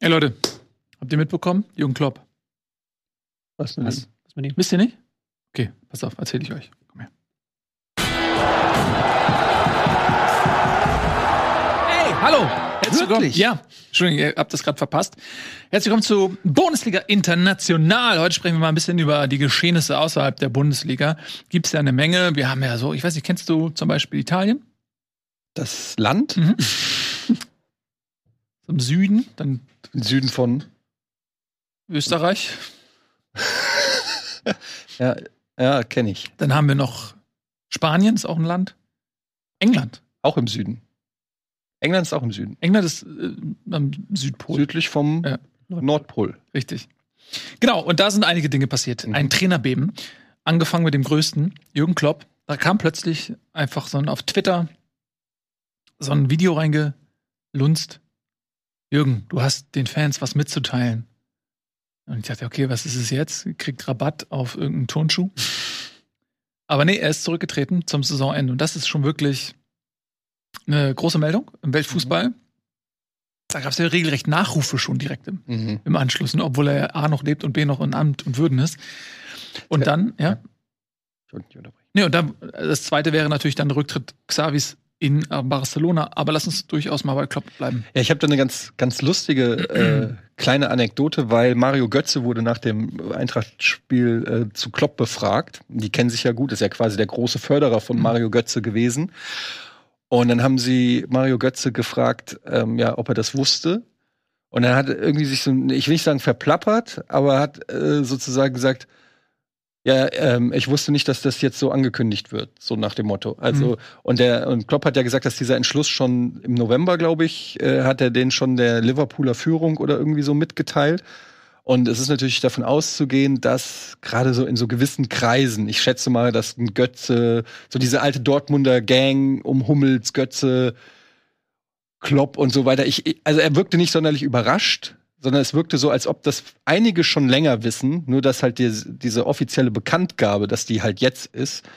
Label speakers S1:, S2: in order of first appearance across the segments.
S1: Ey Leute, habt ihr mitbekommen? Jürgen Klopp.
S2: Was denn?
S1: Was? Wisst ihr nicht? Okay, pass auf, erzähle ich euch. Komm her. Hey, hallo! Herzlich willkommen.
S2: Wirklich?
S1: Ja, Entschuldigung, ihr habt das gerade verpasst. Herzlich willkommen zu Bundesliga International. Heute sprechen wir mal ein bisschen über die Geschehnisse außerhalb der Bundesliga. Gibt es ja eine Menge. Wir haben ja so, ich weiß nicht, kennst du zum Beispiel Italien?
S2: Das Land
S1: Mhm. Im Süden, dann
S2: im Süden von.
S1: Österreich.
S2: Ja, ja kenne ich.
S1: Dann haben wir noch Spanien, ist auch ein Land. England.
S2: Auch im Süden. England ist auch im Süden.
S1: England ist äh, am Südpol.
S2: Südlich vom
S1: Ja.
S2: Nordpol.
S1: Richtig. Genau, und da sind einige Dinge passiert.
S2: Mhm.
S1: Ein Trainerbeben, angefangen mit dem größten, Jürgen Klopp. Da kam plötzlich einfach so ein auf Twitter so ein Video reingelunzt. Jürgen, du hast den Fans was mitzuteilen. Und ich dachte, okay, was ist es jetzt? Kriegt Rabatt auf irgendeinen Turnschuh. Aber nee, er ist zurückgetreten zum Saisonende. Und das ist schon wirklich eine große Meldung im Weltfußball. Da gab es ja regelrecht Nachrufe schon direkt im,
S2: Mhm.
S1: im Anschluss, ne? obwohl er A noch lebt und B noch in Amt und Würden ist. Und dann, ja.
S2: Ja.
S1: Nee, und dann, das zweite wäre natürlich dann der Rücktritt Xavis in äh, Barcelona. Aber lass uns durchaus mal bei Klopp bleiben.
S2: Ja, ich habe da eine ganz, ganz lustige äh, kleine Anekdote, weil Mario Götze wurde nach dem Eintracht-Spiel äh, zu Klopp befragt. Die kennen sich ja gut, ist ja quasi der große Förderer von
S1: Mhm.
S2: Mario Götze gewesen. Und dann haben sie Mario Götze gefragt, ähm, ja, ob er das wusste. Und er hat irgendwie sich so, ich will nicht sagen verplappert, aber hat äh, sozusagen gesagt, ja, ähm, ich wusste nicht, dass das jetzt so angekündigt wird, so nach dem Motto. Also
S1: Mhm.
S2: und der und Klopp hat ja gesagt, dass dieser Entschluss schon im November, glaube ich, äh, hat er den schon der Liverpooler Führung oder irgendwie so mitgeteilt. Und es ist natürlich davon auszugehen, dass gerade so in so gewissen Kreisen, ich schätze mal, dass ein Götze, so diese alte Dortmunder Gang um Hummels, Götze, Klopp und so weiter, ich, also er wirkte nicht sonderlich überrascht, sondern es wirkte so, als ob das einige schon länger wissen, nur dass halt die, diese offizielle Bekanntgabe, dass die halt jetzt ist,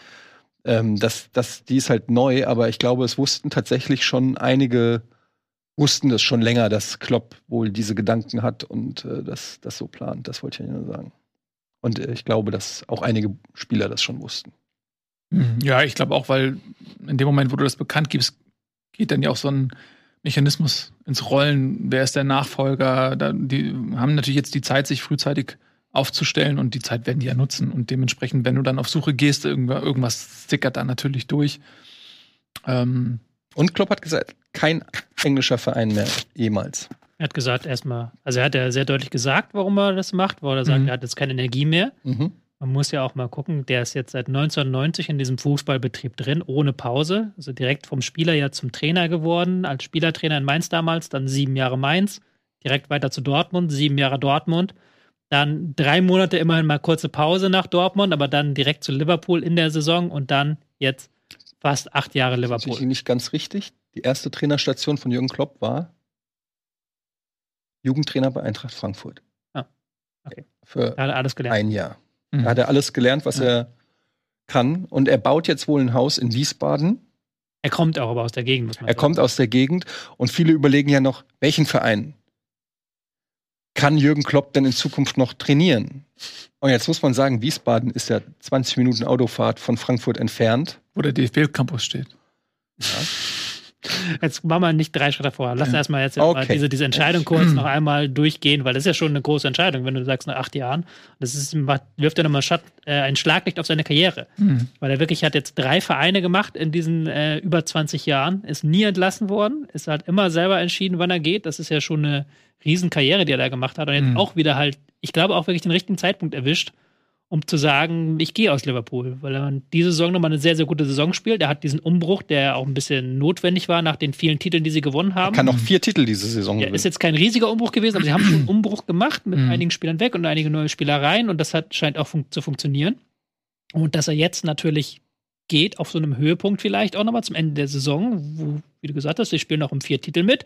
S2: ähm, das, das, die ist halt neu, aber ich glaube, es wussten tatsächlich schon einige, wussten das schon länger, dass Klopp wohl diese Gedanken hat und äh, das, das so plant. Das wollte ich ja nur sagen. Und äh, ich glaube, dass auch einige Spieler das schon wussten.
S1: Ja, ich glaube auch, weil in dem Moment, wo du das bekannt gibst, geht dann ja auch so ein Mechanismus ins Rollen. Wer ist der Nachfolger? Da, die haben natürlich jetzt die Zeit, sich frühzeitig aufzustellen und die Zeit werden die ja nutzen. Und dementsprechend, wenn du dann auf Suche gehst, irgendwas, irgendwas stickert dann natürlich durch. Ähm,
S2: Und Klopp hat gesagt, kein englischer Verein mehr jemals.
S3: Er hat gesagt, erstmal, also er hat ja sehr deutlich gesagt, warum er das macht, weil er sagt,
S1: Mhm.
S3: er hat jetzt keine Energie mehr.
S2: Mhm.
S3: Man muss ja auch mal gucken, der ist jetzt seit 1990 in diesem Fußballbetrieb drin, ohne Pause. Also direkt vom Spieler ja zum Trainer geworden, als Spielertrainer in Mainz damals, dann sieben Jahre Mainz, direkt weiter zu Dortmund, sieben Jahre Dortmund. Dann drei Monate immerhin mal kurze Pause nach Dortmund, aber dann direkt zu Liverpool in der Saison und dann jetzt fast acht Jahre
S2: Das ist
S3: Liverpool.
S2: nicht ganz richtig. Die erste Trainerstation von Jürgen Klopp war Jugendtrainer bei Eintracht Frankfurt.
S3: Ah, okay.
S2: Für
S3: alles gelernt.
S2: ein Jahr.
S1: Mhm.
S2: Da hat er alles gelernt, was
S1: Ja.
S2: er kann. Und er baut jetzt wohl ein Haus in Wiesbaden.
S3: Er kommt auch aber aus der Gegend, muss man
S2: Er
S3: sagen.
S2: kommt aus der Gegend und viele überlegen ja noch, welchen Verein kann Jürgen Klopp denn in Zukunft noch trainieren? Und jetzt muss man sagen, Wiesbaden ist ja 20 Minuten Autofahrt von Frankfurt entfernt.
S1: wo der DFB-Campus steht.
S3: Jetzt machen wir nicht drei Schritte vor. Lass erstmal jetzt
S2: Okay.
S3: diese, diese Entscheidung kurz noch einmal durchgehen, weil das ist ja schon eine große Entscheidung, wenn du sagst nach acht Jahren. Das ist, wirft ja nochmal Schatt, äh, ein Schlaglicht auf seine Karriere.
S1: Mhm.
S3: Weil er wirklich hat jetzt drei Vereine gemacht in diesen äh, über 20 Jahren, ist nie entlassen worden, ist halt immer selber entschieden, wann er geht. Das ist ja schon eine Riesenkarriere, die er da gemacht hat. Und jetzt
S1: Mhm.
S3: auch wieder halt, ich glaube, auch wirklich den richtigen Zeitpunkt erwischt, um zu sagen, ich gehe aus Liverpool, weil er diese Saison nochmal eine sehr, sehr gute Saison spielt. Er hat diesen Umbruch, der auch ein bisschen notwendig war nach den vielen Titeln, die sie gewonnen haben.
S2: Kann noch vier Titel diese Saison
S3: Ja,
S2: gewinnen.
S3: ist jetzt kein riesiger Umbruch gewesen, aber sie haben schon einen Umbruch gemacht mit
S1: Mhm.
S3: einigen Spielern weg und einige neue Spieler rein und das hat, scheint auch fun zu funktionieren. Und dass er jetzt natürlich geht auf so einem Höhepunkt vielleicht auch nochmal zum Ende der Saison, wo, wie du gesagt hast, sie spielen noch um vier Titel mit,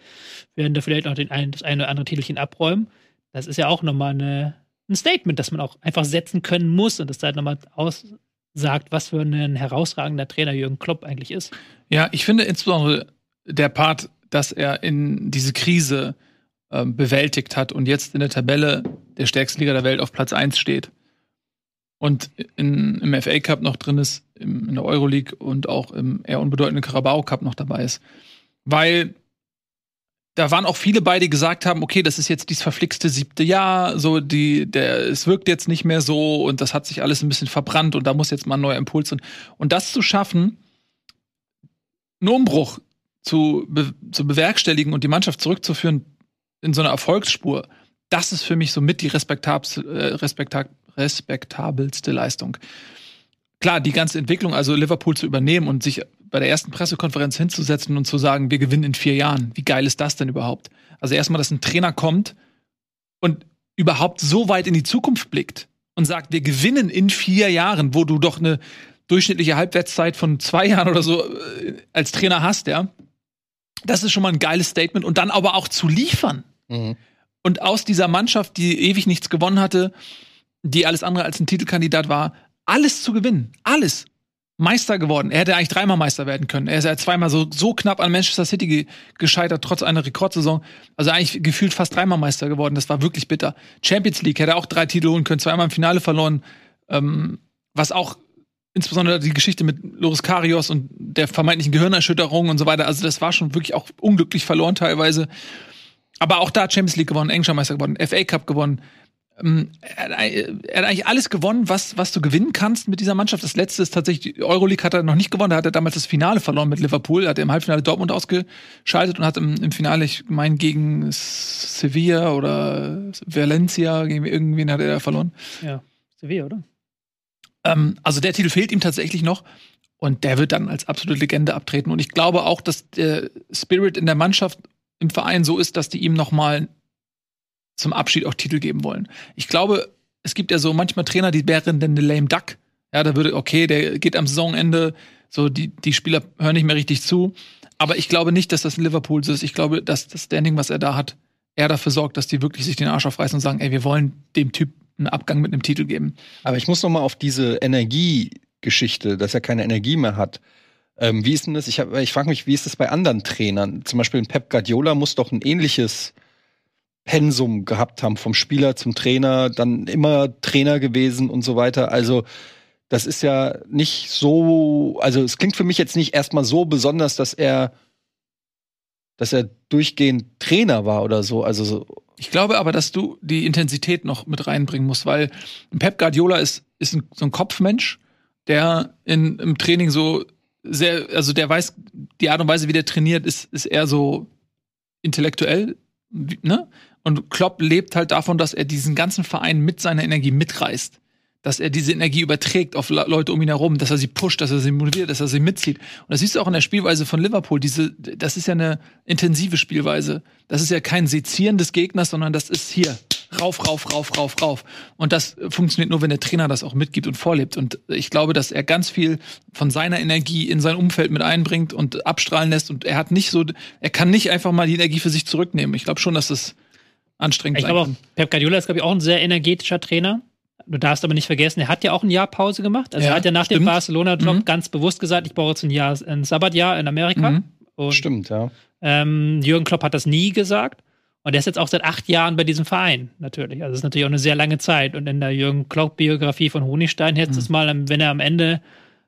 S3: werden da vielleicht noch den einen, das eine oder andere Titelchen abräumen. Das ist ja auch nochmal eine, ein Statement, das man auch einfach setzen können muss und das halt nochmal aussagt, was für ein herausragender Trainer Jürgen Klopp eigentlich ist.
S1: Ja, ich finde insbesondere der Part, dass er in diese Krise ähm, bewältigt hat und jetzt in der Tabelle der stärksten Liga der Welt auf Platz 1 steht. Und in, im FA Cup noch drin ist, im, in der Euroleague und auch im eher unbedeutenden Carabao Cup noch dabei ist. Weil da waren auch viele bei, die gesagt haben, okay, das ist jetzt dieses verflixte siebte Jahr, so die, der, es wirkt jetzt nicht mehr so und das hat sich alles ein bisschen verbrannt und da muss jetzt mal ein neuer Impuls und, und das zu schaffen, einen Umbruch zu, be, zu bewerkstelligen und die Mannschaft zurückzuführen in so eine Erfolgsspur, das ist für mich so mit die respektabelste, äh, respektab, respektabelste Leistung. Klar, die ganze Entwicklung, also Liverpool zu übernehmen und sich bei der ersten Pressekonferenz hinzusetzen und zu sagen, wir gewinnen in vier Jahren. Wie geil ist das denn überhaupt? Also erstmal, dass ein Trainer kommt und überhaupt so weit in die Zukunft blickt und sagt, wir gewinnen in vier Jahren, wo du doch eine durchschnittliche Halbwertszeit von zwei Jahren oder so äh, als Trainer hast, ja. Das ist schon mal ein geiles Statement und dann aber auch zu liefern. Mhm. Und aus dieser Mannschaft, die ewig nichts gewonnen hatte, die alles andere als ein Titelkandidat war, alles zu gewinnen. Alles. Meister geworden. Er hätte eigentlich dreimal Meister werden können. Er ist ja zweimal so, so knapp an Manchester City ge gescheitert, trotz einer Rekordsaison. Also eigentlich gefühlt fast dreimal Meister geworden. Das war wirklich bitter. Champions League hätte auch drei Titel holen können, zweimal im Finale verloren. Ähm, was auch insbesondere die Geschichte mit Loris Karios und der vermeintlichen Gehirnerschütterung und so weiter. Also das war schon wirklich auch unglücklich verloren teilweise. Aber auch da Champions League gewonnen, Englischer Meister gewonnen, FA Cup gewonnen. Ähm, er, hat eigentlich alles gewonnen, was, was du gewinnen kannst mit dieser Mannschaft. Das letzte ist tatsächlich, die Euroleague hat er noch nicht gewonnen. Da hat er damals das Finale verloren mit Liverpool. Er hat im Halbfinale Dortmund ausgeschaltet und hat im, im Finale, ich meine, gegen Sevilla oder Valencia, gegen irgendwen hat er da verloren.
S3: Ja, Sevilla, oder?
S1: Ähm, also der Titel fehlt ihm tatsächlich noch. Und der wird dann als absolute Legende abtreten. Und ich glaube auch, dass der Spirit in der Mannschaft im Verein so ist, dass die ihm noch mal zum Abschied auch Titel geben wollen. Ich glaube, es gibt ja so manchmal Trainer, die wären denn eine lame duck. Ja, da würde, okay, der geht am Saisonende, so die, die Spieler hören nicht mehr richtig zu. Aber ich glaube nicht, dass das ein Liverpool so ist. Ich glaube, dass das Standing, was er da hat, er dafür sorgt, dass die wirklich sich den Arsch aufreißen und sagen, ey, wir wollen dem Typ einen Abgang mit einem Titel geben.
S2: Aber ich muss noch mal auf diese Energiegeschichte, dass er keine Energie mehr hat. Ähm, wie ist denn das? Ich, ich frage mich, wie ist das bei anderen Trainern? Zum Beispiel Pep Guardiola muss doch ein ähnliches Pensum gehabt haben, vom Spieler zum Trainer, dann immer Trainer gewesen und so weiter. Also das ist ja nicht so, also es klingt für mich jetzt nicht erstmal so besonders, dass er, dass er durchgehend Trainer war oder so. Also so.
S1: Ich glaube aber, dass du die Intensität noch mit reinbringen musst, weil Pep Guardiola ist, ist ein, so ein Kopfmensch, der in, im Training so sehr, also der weiß, die Art und Weise, wie der trainiert, ist, ist eher so intellektuell, ne? Und Klopp lebt halt davon, dass er diesen ganzen Verein mit seiner Energie mitreißt. Dass er diese Energie überträgt auf Leute um ihn herum, dass er sie pusht, dass er sie motiviert, dass er sie mitzieht. Und das siehst du auch in der Spielweise von Liverpool. Diese, das ist ja eine intensive Spielweise. Das ist ja kein Sezieren des Gegners, sondern das ist hier rauf, rauf, rauf, rauf, rauf. Und das funktioniert nur, wenn der Trainer das auch mitgibt und vorlebt. Und ich glaube, dass er ganz viel von seiner Energie in sein Umfeld mit einbringt und abstrahlen lässt. Und er hat nicht so, er kann nicht einfach mal die Energie für sich zurücknehmen. Ich glaube schon, dass das anstrengend
S3: ich sein glaube auch, Pep Guardiola ist, glaube ich, auch ein sehr energetischer Trainer. Du darfst aber nicht vergessen, er hat ja auch ein Jahr Pause gemacht. Also ja, er hat ja nach stimmt. dem Barcelona-Job mhm. ganz bewusst gesagt, ich brauche jetzt ein Jahr, ein Sabbatjahr in Amerika. Mhm.
S2: Und, stimmt, ja.
S3: Ähm, Jürgen Klopp hat das nie gesagt. Und er ist jetzt auch seit acht Jahren bei diesem Verein, natürlich. Also das ist natürlich auch eine sehr lange Zeit. Und in der Jürgen Klopp-Biografie von Honigstein hätte es mhm. mal, wenn er am Ende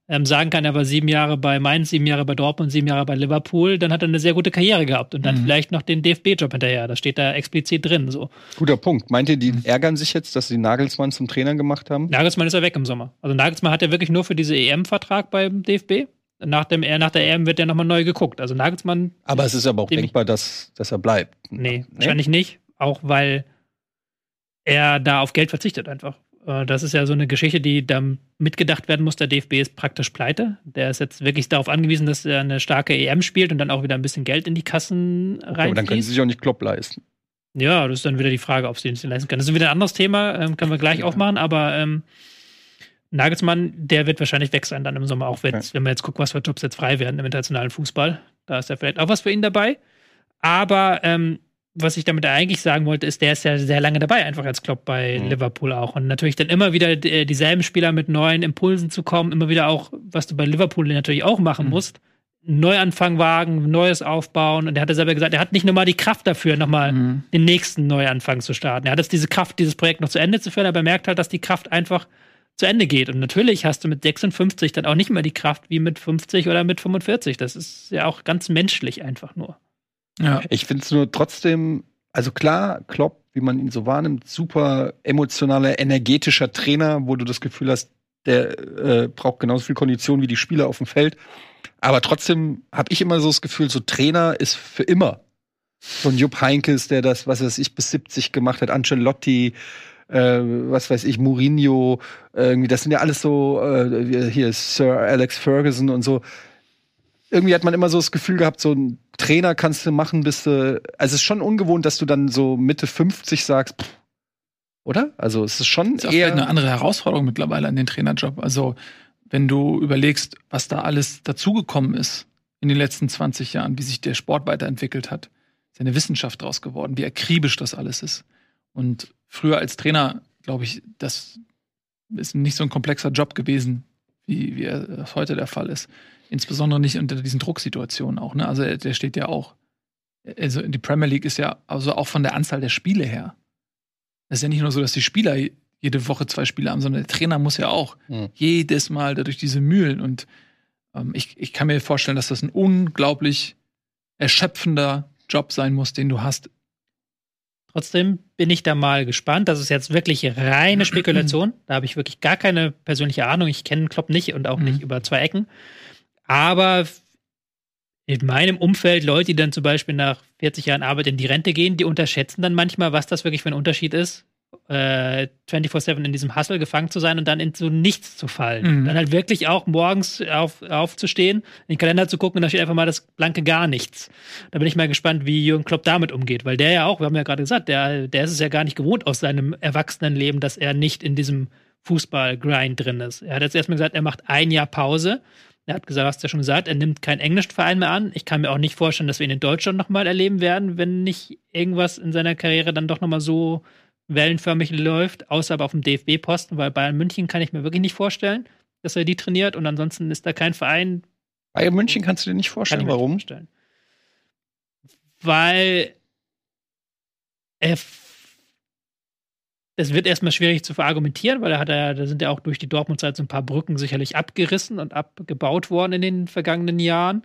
S3: ähm, sagen kann, er war sieben Jahre bei Mainz, sieben Jahre bei Dortmund, sieben Jahre bei Liverpool, dann hat er eine sehr gute Karriere gehabt und dann mhm. vielleicht noch den DFB-Job hinterher. Das steht da explizit drin. So.
S2: Guter Punkt. Meint ihr, die mhm. ärgern sich jetzt, dass sie Nagelsmann zum Trainer gemacht haben?
S3: Nagelsmann ist ja weg im Sommer. Also Nagelsmann hat ja wirklich nur für diese EM-Vertrag beim DFB. Nach, dem, nach der EM wird ja nochmal neu geguckt. Also Nagelsmann.
S2: Aber es ist aber auch denkbar, dass, dass er bleibt.
S3: Nee, nee, wahrscheinlich nicht. Auch weil er da auf Geld verzichtet einfach. Äh, das ist ja so eine Geschichte, die da mitgedacht werden muss. Der DFB ist praktisch pleite. Der ist jetzt wirklich darauf angewiesen, dass er eine starke EM spielt und dann auch wieder ein bisschen Geld in die Kassen
S2: rein. Aber dann können sie sich auch nicht Klopp leisten.
S3: Ja, das ist dann wieder die Frage, ob sie den leisten können. Das ist wieder ein anderes Thema, ähm, können wir gleich ja. aufmachen, aber ähm, Nagelsmann, der wird wahrscheinlich weg sein dann im Sommer, auch wenn, okay. wenn man jetzt guckt, was für Jobs jetzt frei werden im internationalen Fußball. Da ist ja vielleicht auch was für ihn dabei. Aber ähm, was ich damit eigentlich sagen wollte, ist, der ist ja sehr lange dabei, einfach als Klopp bei mhm. Liverpool auch. Und natürlich dann immer wieder dieselben Spieler mit neuen Impulsen zu kommen, immer wieder auch, was du bei Liverpool natürlich auch machen mhm. musst, Neuanfang wagen, Neues aufbauen. Und er hatte selber gesagt, er hat nicht nochmal die Kraft dafür, nochmal
S1: Mhm.
S3: den nächsten Neuanfang zu starten. Er hat jetzt diese Kraft, dieses Projekt noch zu Ende zu führen, aber er merkt halt, dass die Kraft einfach zu Ende geht. Und natürlich hast du mit 56 dann auch nicht mehr die Kraft wie mit 50 oder mit 45. Das ist ja auch ganz menschlich einfach nur.
S1: Ja.
S2: Ich finde es nur trotzdem, also klar, Klopp, wie man ihn so wahrnimmt, super emotionaler, energetischer Trainer, wo du das Gefühl hast, der äh, braucht genauso viel Kondition wie die Spieler auf dem Feld. Aber trotzdem habe ich immer so das Gefühl, so Trainer ist für immer. So ein Jupp Heinkes, der das, was weiß ich, bis 70 gemacht hat, Ancelotti, äh, was weiß ich, Mourinho, irgendwie, das sind ja alles so, äh, hier Sir Alex Ferguson und so. Irgendwie hat man immer so das Gefühl gehabt, so ein Trainer kannst du machen, bis du. Also es ist schon ungewohnt, dass du dann so Mitte 50 sagst, pff, oder? Also es ist schon
S1: ist auch vielleicht eine
S2: eher.
S1: andere Herausforderung mittlerweile an den Trainerjob. Also, wenn du überlegst, was da alles dazugekommen ist in den letzten 20 Jahren, wie sich der Sport weiterentwickelt hat, ist eine Wissenschaft draus geworden, wie akribisch das alles ist. Und früher als Trainer, glaube ich, das ist nicht so ein komplexer Job gewesen, wie, wie er das heute der Fall ist. Insbesondere nicht unter diesen Drucksituationen auch. Ne? Also er- der steht ja auch. Also die Premier League ist ja also auch von der Anzahl der Spiele her. Es ist ja nicht nur so, dass die Spieler jede Woche zwei Spiele haben, sondern der Trainer muss ja auch
S2: Hm.
S1: jedes Mal dadurch diese Mühlen. Und ähm, ich, ich kann mir vorstellen, dass das ein unglaublich erschöpfender Job sein muss, den du hast.
S3: Trotzdem bin ich da mal gespannt. Das ist jetzt wirklich reine Spekulation. Da habe ich wirklich gar keine persönliche Ahnung. Ich kenne Klopp nicht und auch
S1: Mhm.
S3: nicht über zwei Ecken. Aber in meinem Umfeld Leute, die dann zum Beispiel nach 40 Jahren Arbeit in die Rente gehen, die unterschätzen dann manchmal, was das wirklich für ein Unterschied ist, äh, 24-7 in diesem Hustle gefangen zu sein und dann in so nichts zu fallen.
S1: Mhm.
S3: Dann halt wirklich auch morgens auf, aufzustehen, in den Kalender zu gucken und da steht einfach mal das blanke gar nichts. Da bin ich mal gespannt, wie Jürgen Klopp damit umgeht, weil der ja auch, wir haben ja gerade gesagt, der, der ist es ja gar nicht gewohnt aus seinem Erwachsenenleben, dass er nicht in diesem Fußball-Grind drin ist. Er hat jetzt erstmal gesagt, er macht ein Jahr Pause. Er hat gesagt, hast du ja schon gesagt, er nimmt keinen englischen Verein mehr an. Ich kann mir auch nicht vorstellen, dass wir ihn in Deutschland nochmal erleben werden, wenn nicht irgendwas in seiner Karriere dann doch nochmal so wellenförmig läuft, außer aber auf dem DFB-Posten, weil Bayern München kann ich mir wirklich nicht vorstellen, dass er die trainiert und ansonsten ist da kein Verein,
S2: Bayern München kannst du dir nicht vorstellen.
S3: nicht
S2: Warum?
S3: vorstellen. Weil er es wird erstmal schwierig zu verargumentieren, weil er hat ja, da sind ja auch durch die Dortmund-Zeit so ein paar Brücken sicherlich abgerissen und abgebaut worden in den vergangenen Jahren.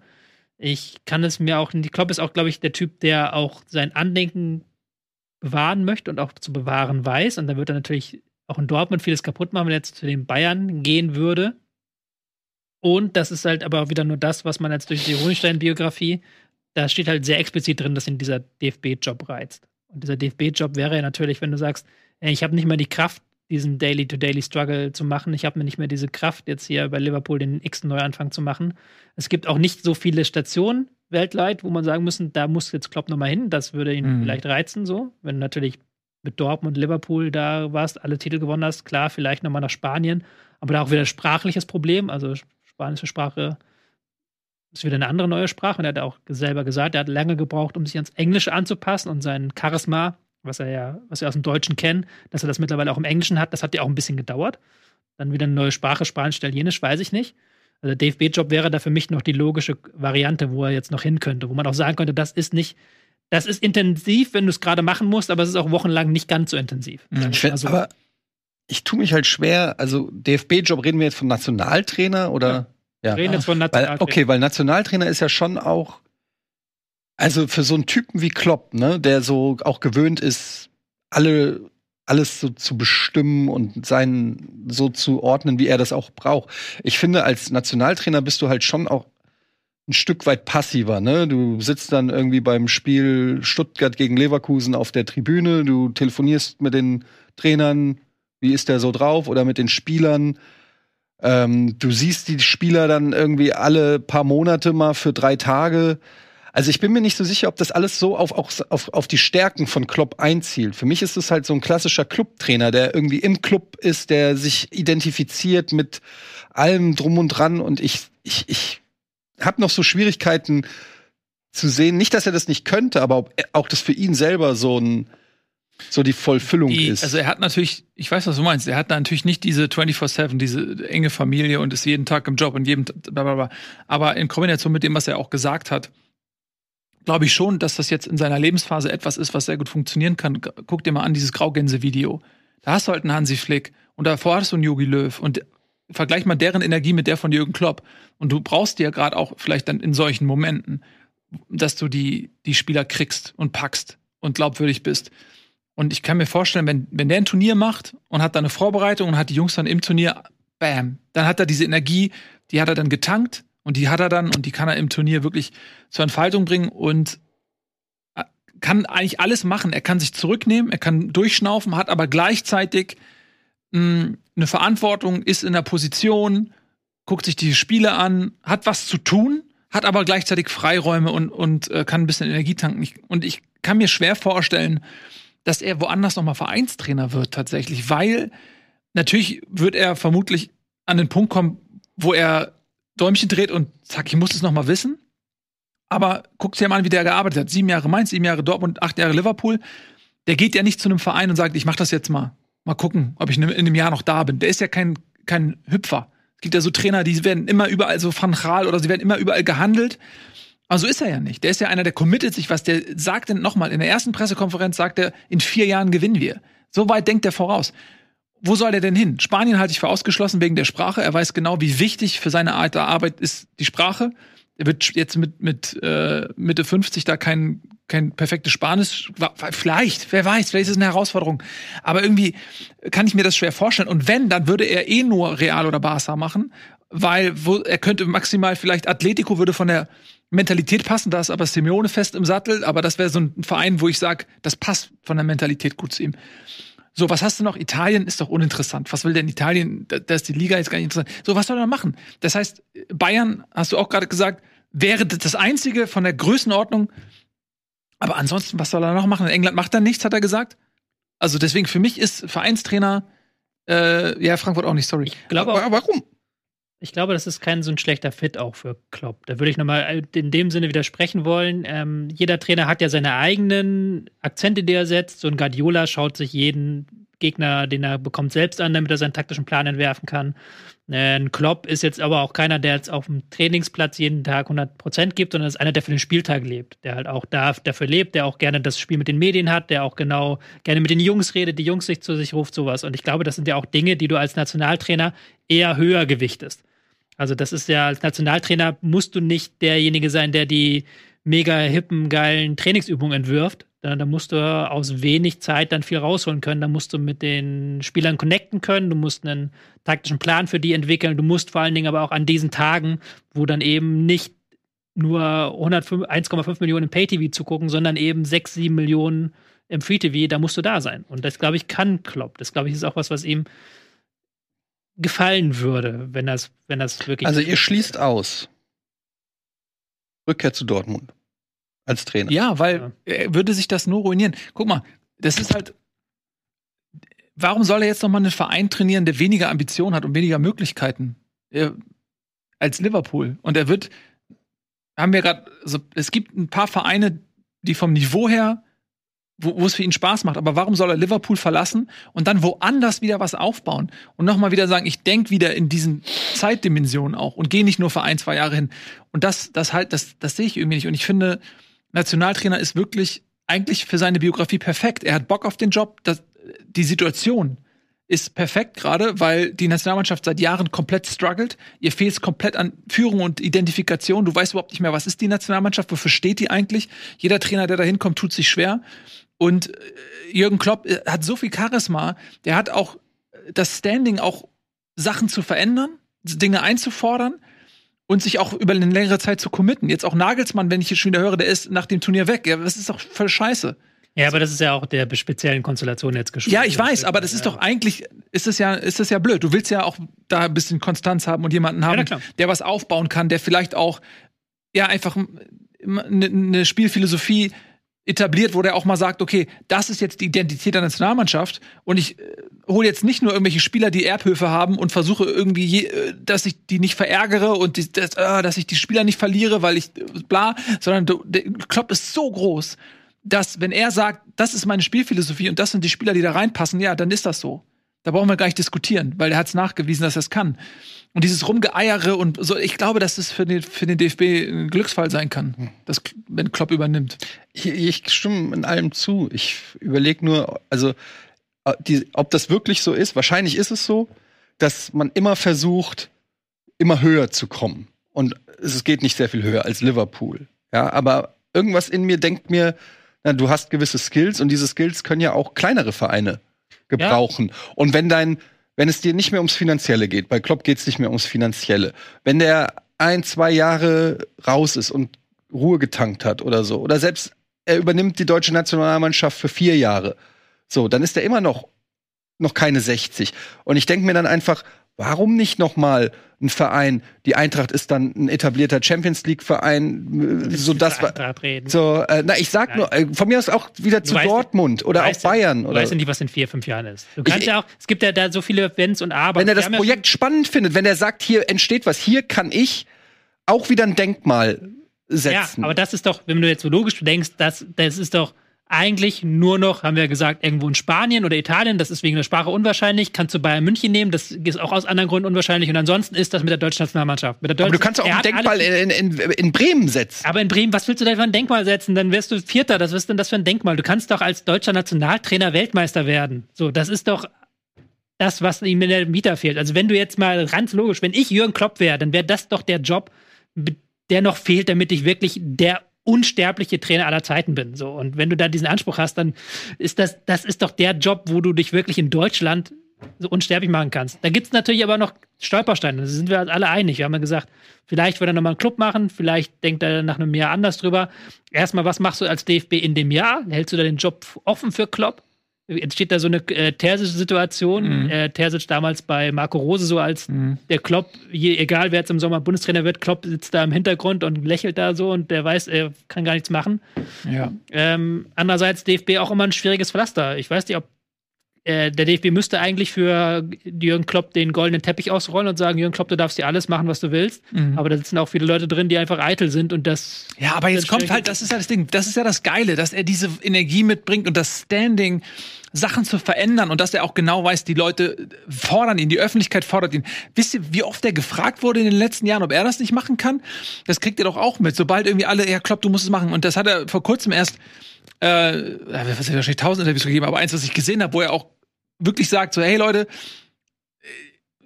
S3: Ich kann es mir auch, die Klopp ist auch, glaube ich, der Typ, der auch sein Andenken bewahren möchte und auch zu bewahren weiß. Und da wird er natürlich auch in Dortmund vieles kaputt machen, wenn er jetzt zu den Bayern gehen würde. Und das ist halt aber wieder nur das, was man jetzt durch die Hohenstein-Biografie, da steht halt sehr explizit drin, dass ihn dieser DFB-Job reizt. Und dieser DFB-Job wäre ja natürlich, wenn du sagst, ich habe nicht mehr die Kraft, diesen Daily-to-Daily-Struggle zu machen. Ich habe mir nicht mehr diese Kraft, jetzt hier bei Liverpool den x-Neuanfang zu machen. Es gibt auch nicht so viele Stationen weltweit, wo man sagen müssen, da muss jetzt Klopp nochmal hin. Das würde ihn
S1: Mhm.
S3: vielleicht reizen, so. Wenn du natürlich mit Dortmund, Liverpool da warst, alle Titel gewonnen hast, klar, vielleicht nochmal nach Spanien. Aber da auch wieder sprachliches Problem. Also spanische Sprache ist wieder eine andere neue Sprache. Und er hat auch selber gesagt, er hat lange gebraucht, um sich ans Englische anzupassen und sein Charisma, was er ja, was wir aus dem Deutschen kennen, dass er das mittlerweile auch im Englischen hat, das hat ja auch ein bisschen gedauert. Dann wieder eine neue Sprache, Spanisch, Italienisch, weiß ich nicht. Also der DFB-Job wäre da für mich noch die logische Variante, wo er jetzt noch hin könnte, wo man auch sagen könnte, das ist nicht, das ist intensiv, wenn du es gerade machen musst, aber es ist auch wochenlang nicht ganz so intensiv.
S1: Mhm.
S3: Sagen
S2: Ich
S3: wir mal
S2: find,
S3: so.
S2: aber ich tue mich halt schwer. Also DFB-Job reden wir jetzt von Nationaltrainer oder? Ja.
S3: Wir reden jetzt von
S2: Weil,
S3: Nationaltrainer.
S2: okay, weil Nationaltrainer ist ja schon auch, also für so einen Typen wie Klopp, ne, der so auch gewöhnt ist, alle alles so zu bestimmen und sein so zu ordnen, wie er das auch braucht. Ich finde, als Nationaltrainer bist du halt schon auch ein Stück weit passiver, ne? Du sitzt dann irgendwie beim Spiel Stuttgart gegen Leverkusen auf der Tribüne, du telefonierst mit den Trainern, wie ist der so drauf oder mit den Spielern. Ähm, du siehst die Spieler dann irgendwie alle paar Monate mal für drei Tage. Also ich bin mir nicht so sicher, ob das alles so auf, auch auf, auf die Stärken von Klopp einzielt. Für mich ist es halt so ein klassischer Clubtrainer, der irgendwie im Club ist, der sich identifiziert mit allem drum und dran. Und ich, ich, ich habe noch so Schwierigkeiten zu sehen, nicht, dass er das nicht könnte, aber ob auch das für ihn selber so ein so die Vollfüllung
S1: Die,
S2: ist.
S1: also er hat natürlich, ich weiß, was du meinst, er hat natürlich nicht diese 24-7, diese enge Familie und ist jeden Tag im Job und jedem, blablabla. aber in Kombination mit dem, was er auch gesagt hat, glaube ich schon, dass das jetzt in seiner Lebensphase etwas ist, was sehr gut funktionieren kann. Guck dir mal an, dieses Graugänse-Video. Da hast du halt einen Hansi Flick und davor hast du einen Jogi Löw und vergleich mal deren Energie mit der von Jürgen Klopp. Und du brauchst dir gerade auch vielleicht dann in solchen Momenten, dass du die, die Spieler kriegst und packst und glaubwürdig bist. Und ich kann mir vorstellen, wenn, wenn der ein Turnier macht und hat dann eine Vorbereitung und hat die Jungs dann im Turnier, bam, dann hat er diese Energie, die hat er dann getankt und die hat er dann und die kann er im Turnier wirklich zur Entfaltung bringen und äh, kann eigentlich alles machen. Er kann sich zurücknehmen, er kann durchschnaufen, hat aber gleichzeitig mh, eine Verantwortung, ist in der Position, guckt sich die Spiele an, hat was zu tun, hat aber gleichzeitig Freiräume und, und äh, kann ein bisschen Energie tanken. Ich, und ich kann mir schwer vorstellen, dass er woanders noch mal Vereinstrainer wird tatsächlich, weil natürlich wird er vermutlich an den Punkt kommen, wo er Däumchen dreht und zack, ich muss es noch mal wissen. Aber guckt dir mal an, wie der gearbeitet hat. Sieben Jahre Mainz, sieben Jahre Dortmund, acht Jahre Liverpool. Der geht ja nicht zu einem Verein und sagt, ich mache das jetzt mal. Mal gucken, ob ich in einem Jahr noch da bin. Der ist ja kein, kein Hüpfer. Es gibt ja so Trainer, die werden immer überall so Van Gaal oder sie werden immer überall gehandelt. Aber so ist er ja nicht. Der ist ja einer, der committet sich was. Der sagt denn nochmal, in der ersten Pressekonferenz sagt er, in vier Jahren gewinnen wir. So weit denkt er voraus. Wo soll er denn hin? Spanien halte ich für ausgeschlossen wegen der Sprache. Er weiß genau, wie wichtig für seine Art der Arbeit ist die Sprache. Er wird jetzt mit, mit äh, Mitte 50 da kein, kein perfektes Spanisch. Vielleicht, wer weiß, vielleicht ist es eine Herausforderung. Aber irgendwie kann ich mir das schwer vorstellen. Und wenn, dann würde er eh nur Real oder Barca machen, weil wo, er könnte maximal vielleicht Atletico würde von der Mentalität passen, da ist aber Simeone fest im Sattel, aber das wäre so ein Verein, wo ich sage, das passt von der Mentalität gut zu ihm. So, was hast du noch? Italien ist doch uninteressant. Was will denn Italien? Da, da ist die Liga jetzt gar nicht interessant. So, was soll er machen? Das heißt, Bayern, hast du auch gerade gesagt, wäre das einzige von der Größenordnung. Aber ansonsten, was soll er noch machen? In England macht er nichts, hat er gesagt. Also deswegen, für mich ist Vereinstrainer, äh, ja, Frankfurt auch nicht, sorry.
S3: Ich glaube
S2: Aber warum?
S3: Ich glaube, das ist kein so ein schlechter Fit auch für Klopp. Da würde ich nochmal in dem Sinne widersprechen wollen. Ähm, jeder Trainer hat ja seine eigenen Akzente, die er setzt. So ein Guardiola schaut sich jeden Gegner, den er bekommt, selbst an, damit er seinen taktischen Plan entwerfen kann. Äh, Ein Klopp ist jetzt aber auch keiner, der jetzt auf dem Trainingsplatz jeden Tag 100 Prozent gibt, sondern ist einer, der für den Spieltag lebt, der halt auch da, dafür lebt, der auch gerne das Spiel mit den Medien hat, der auch genau gerne mit den Jungs redet, die Jungs sich zu sich ruft, sowas. Und ich glaube, das sind ja auch Dinge, die du als Nationaltrainer eher höher gewichtest. Also das ist ja, als Nationaltrainer musst du nicht derjenige sein, der die mega hippen, geilen Trainingsübungen entwirft. Da, da musst du aus wenig Zeit dann viel rausholen können. Da musst du mit den Spielern connecten können. Du musst einen taktischen Plan für die entwickeln. Du musst vor allen Dingen aber auch an diesen Tagen, wo dann eben nicht nur 105 1,5 Millionen im Pay-TV zugucken, sondern eben 6, 7 Millionen im Free-TV, da musst du da sein. Und das, glaube ich, kann Klopp. Das, glaube ich, ist auch was, was ihm gefallen würde, wenn das, wenn das wirklich.
S2: Also ihr schließt aus. Rückkehr zu Dortmund. Als Trainer.
S1: Ja, weil
S3: Ja.
S1: er würde sich das nur ruinieren. Guck mal, das ist halt. Warum soll er jetzt noch mal einen Verein trainieren, der weniger Ambition hat und weniger Möglichkeiten er, als Liverpool? Und er wird, haben wir gerade, also es gibt ein paar Vereine, die vom Niveau her, wo, wo es für ihn Spaß macht. Aber warum soll er Liverpool verlassen und dann woanders wieder was aufbauen und noch mal wieder sagen, ich denke wieder in diesen Zeitdimensionen auch und gehe nicht nur für ein, zwei Jahre hin. Und das, das halt, das, das sehe ich irgendwie nicht. Und ich finde, Nationaltrainer ist wirklich eigentlich für seine Biografie perfekt. Er hat Bock auf den Job. Das, die Situation ist perfekt gerade, weil die Nationalmannschaft seit Jahren komplett struggelt. Ihr fehlt komplett an Führung und Identifikation. Du weißt überhaupt nicht mehr, was ist die Nationalmannschaft, wofür steht die eigentlich? Jeder Trainer, der da hinkommt, tut sich schwer. Und äh, Jürgen Klopp äh, hat so viel Charisma, der hat auch äh, das Standing, auch Sachen zu verändern, Dinge einzufordern und sich auch über eine längere Zeit zu committen. Jetzt auch Nagelsmann, wenn ich jetzt schon wieder höre, der ist nach dem Turnier weg. Ja, das ist doch voll scheiße.
S3: ja, aber das ist ja auch der speziellen Konstellation jetzt geschuldet.
S1: Ja, ich weiß, aber das ist doch eigentlich, ist das ja, ist das ja blöd. Du willst ja auch da ein bisschen Konstanz haben und jemanden haben,
S3: klar.
S1: der was aufbauen kann, der vielleicht auch, ja, einfach eine ne Spielphilosophie etabliert, wo der auch mal sagt, okay, das ist jetzt die Identität der Nationalmannschaft und ich äh, hole jetzt nicht nur irgendwelche Spieler, die Erbhöfe haben und versuche irgendwie, je, äh, dass ich die nicht verärgere und die, das, äh, dass ich die Spieler nicht verliere, weil ich äh, bla, sondern der Klopp ist so groß dass, wenn er sagt, das ist meine Spielphilosophie und das sind die Spieler, die da reinpassen, ja, dann ist das so. Da brauchen wir gar nicht diskutieren, weil er hat es nachgewiesen, dass er es kann. Und dieses Rumgeeiere und so, ich glaube, dass das für den, für den DFB ein Glücksfall sein kann, dass, wenn Klopp übernimmt.
S2: Ich, ich stimme in allem zu. Ich überlege nur, also, äh, die, ob das wirklich so ist. Wahrscheinlich ist es so, dass man immer versucht, immer höher zu kommen. Und es geht nicht sehr viel höher als Liverpool. Ja, aber irgendwas in mir denkt mir, na, du hast gewisse Skills und diese Skills können ja auch kleinere Vereine gebrauchen. Ja. Und wenn dein, wenn es dir nicht mehr ums Finanzielle geht, bei Klopp geht es nicht mehr ums Finanzielle, wenn der ein, zwei Jahre raus ist und Ruhe getankt hat oder so, oder selbst er übernimmt die deutsche Nationalmannschaft für vier Jahre, so, dann ist er immer noch noch keine 60. Und ich denke mir dann einfach, warum nicht noch mal ein Verein? Die Eintracht ist dann ein etablierter Champions League Verein, so das so äh, na ich sag Nein. nur äh, von mir aus auch wieder zu Dortmund oder auch Bayern
S3: oder weißt du nicht, was in vier fünf Jahren ist. Du kannst ich, ja auch es gibt ja da so viele Wenns und Aber.
S2: Wenn er das Projekt ja spannend findet, wenn er sagt, hier entsteht was, hier kann ich auch wieder ein Denkmal setzen.
S3: Ja, aber das ist doch, wenn du jetzt so logisch denkst, das das ist doch eigentlich nur noch, haben wir gesagt, irgendwo in Spanien oder Italien. Das ist wegen der Sprache unwahrscheinlich. Kannst du Bayern München nehmen, das ist auch aus anderen Gründen unwahrscheinlich. Und ansonsten ist das mit der deutschen Nationalmannschaft. Mit der
S2: deutschen, aber du kannst auch ein Denkmal in, in, in, Bremen setzen.
S3: Aber in Bremen, was willst du da für ein Denkmal setzen? Dann wirst du Vierter. Das ist denn das für ein Denkmal? Du kannst doch als deutscher Nationaltrainer Weltmeister werden. So, das ist doch das, was ihm in der Mieter fehlt. Also wenn du jetzt mal ganz logisch, wenn ich Jürgen Klopp wäre, dann wäre das doch der Job, der noch fehlt, damit ich wirklich der unsterbliche Trainer aller Zeiten bin. So. Und wenn du da diesen Anspruch hast, dann ist das, das ist doch der Job, wo du dich wirklich in Deutschland so unsterblich machen kannst. Da gibt es natürlich aber noch Stolpersteine. Da sind wir alle einig. Wir haben ja gesagt, vielleicht wird er nochmal einen Club machen, vielleicht denkt er nach einem Jahr anders drüber. Erstmal, was machst du als DFB in dem Jahr? Hältst du da den Job offen für Klopp? Entsteht da so eine äh, Terzic-Situation. Mhm. Äh, Terzic damals bei Marco Rose so als mhm. der Klopp, je, egal wer jetzt im Sommer Bundestrainer wird, Klopp sitzt da im Hintergrund und lächelt da so und der weiß, er kann gar nichts machen.
S1: Ja.
S3: Ähm, andererseits DFB auch immer ein schwieriges Pflaster. Ich weiß nicht, ob äh, der DFB müsste eigentlich für Jürgen Klopp den goldenen Teppich ausrollen und sagen, Jürgen Klopp, du darfst dir alles machen, was du willst. Mhm. Aber da sitzen auch viele Leute drin, die einfach eitel sind und das.
S1: Ja, aber jetzt kommt halt, das ist ja das Ding, das ist ja das Geile, dass er diese Energie mitbringt und das Standing, Sachen zu verändern und dass er auch genau weiß, die Leute fordern ihn, die Öffentlichkeit fordert ihn. Wisst ihr, wie oft er gefragt wurde in den letzten Jahren, ob er das nicht machen kann? Das kriegt ihr doch auch mit. Sobald irgendwie alle, ja, Klopp, du musst es machen. Und das hat er vor kurzem erst äh, was hat wahrscheinlich tausend Interviews gegeben, aber eins, was ich gesehen habe, wo er auch wirklich sagt, so, hey Leute,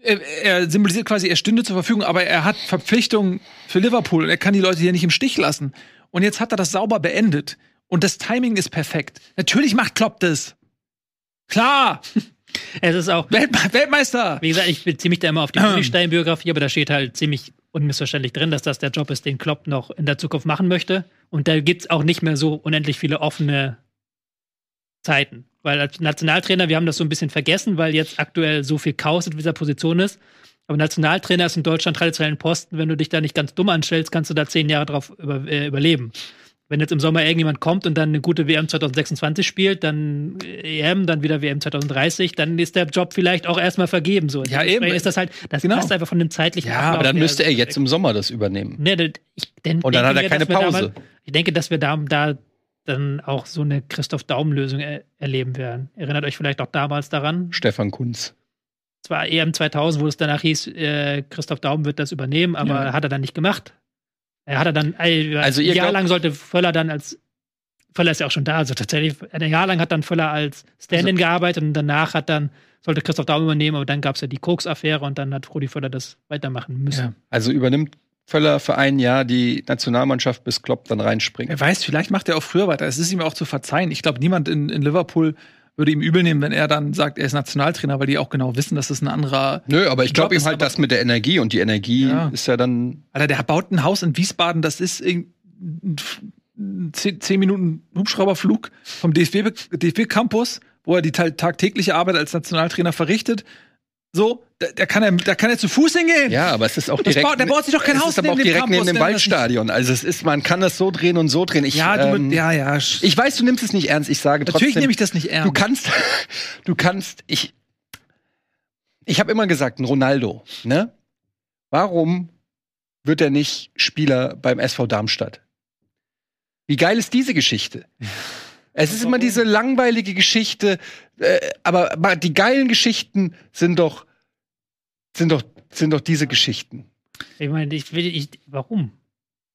S1: er, er, symbolisiert quasi, er stünde zur Verfügung, aber er hat Verpflichtungen für Liverpool und er kann die Leute hier nicht im Stich lassen. Und jetzt hat er das sauber beendet. Und das Timing ist perfekt. Natürlich macht Klopp das. Klar.
S3: Es ist auch.
S1: Welt Weltmeister!
S3: Wie gesagt, ich beziehe mich da immer auf die Stein-Biografie, aber da steht halt ziemlich unmissverständlich drin, dass das der Job ist, den Klopp noch in der Zukunft machen möchte. Und da gibt es auch nicht mehr so unendlich viele offene Zeiten. Weil als Nationaltrainer, wir haben das so ein bisschen vergessen, weil jetzt aktuell so viel Chaos in dieser Position ist. Aber Nationaltrainer ist in Deutschland traditionell ein Posten. Wenn du dich da nicht ganz dumm anstellst, kannst du da zehn Jahre drauf über, äh, überleben. Wenn jetzt im Sommer irgendjemand kommt und dann eine gute WM 2026 spielt, dann EM, dann wieder WM 2030, dann ist der Job vielleicht auch erstmal vergeben. So.
S1: Ja, eben.
S3: Ist das halt, das genau. passt einfach von dem zeitlichen
S2: Ja, Ablauf aber dann müsste er jetzt im Sommer das übernehmen.
S3: Nee, ich, denn,
S2: und dann hat er keine Pause.
S3: Da ich denke, dass wir da, da dann auch so eine Christoph-Daum-Lösung er erleben werden. Erinnert euch vielleicht auch damals daran?
S2: Stefan Kunz.
S3: Zwar EM 2000, wo es danach hieß, äh, Christoph Daum wird das übernehmen, aber ja. hat er dann nicht gemacht. Er hat er dann, äh,
S2: also
S3: ein Jahr lang sollte Völler dann als, Völler ist ja auch schon da, also tatsächlich, ein Jahr lang hat dann Völler als Stand-in also, gearbeitet und danach hat dann, sollte Christoph Daum übernehmen, aber dann gab es ja die Koks-Affäre und dann hat Rudi Völler das weitermachen müssen. Ja.
S2: Also übernimmt Völler für ein Jahr die Nationalmannschaft, bis Klopp dann reinspringt.
S1: Wer weiß, vielleicht macht er auch früher weiter. Es ist ihm auch zu verzeihen. Ich glaube, niemand in, in Liverpool würde ihm übel nehmen, wenn er dann sagt, er ist Nationaltrainer, weil die auch genau wissen, dass das ein anderer.
S2: Nö, aber ich glaube ihm halt das mit der Energie und die Energie ja. ist ja dann.
S1: Alter, der baut ein Haus in Wiesbaden, das ist zehn, zehn Minuten Hubschrauberflug vom DFB-Campus, wo er die tagtägliche Arbeit als Nationaltrainer verrichtet. So, da, da, kann er, da kann er zu Fuß hingehen.
S2: Ja, aber es ist auch direkt.
S1: Baut, der baut sich doch kein Haus
S2: ist aber auch direkt neben dem Waldstadion. Also es ist, man kann das so drehen und so drehen. Ich,
S1: ja, du, ähm, ja, ja.
S2: Ich weiß, du nimmst es nicht ernst. Ich sage trotzdem.
S1: Natürlich nehme ich das nicht ernst.
S2: Du kannst, du kannst. Ich, ich habe immer gesagt, ein Ronaldo. Ne? Warum wird er nicht Spieler beim SV Darmstadt? Wie geil ist diese Geschichte? Es ist immer diese langweilige Geschichte, äh, aber, die geilen Geschichten sind doch, sind doch, sind doch diese Geschichten.
S3: Ich meine, ich will, ich, warum?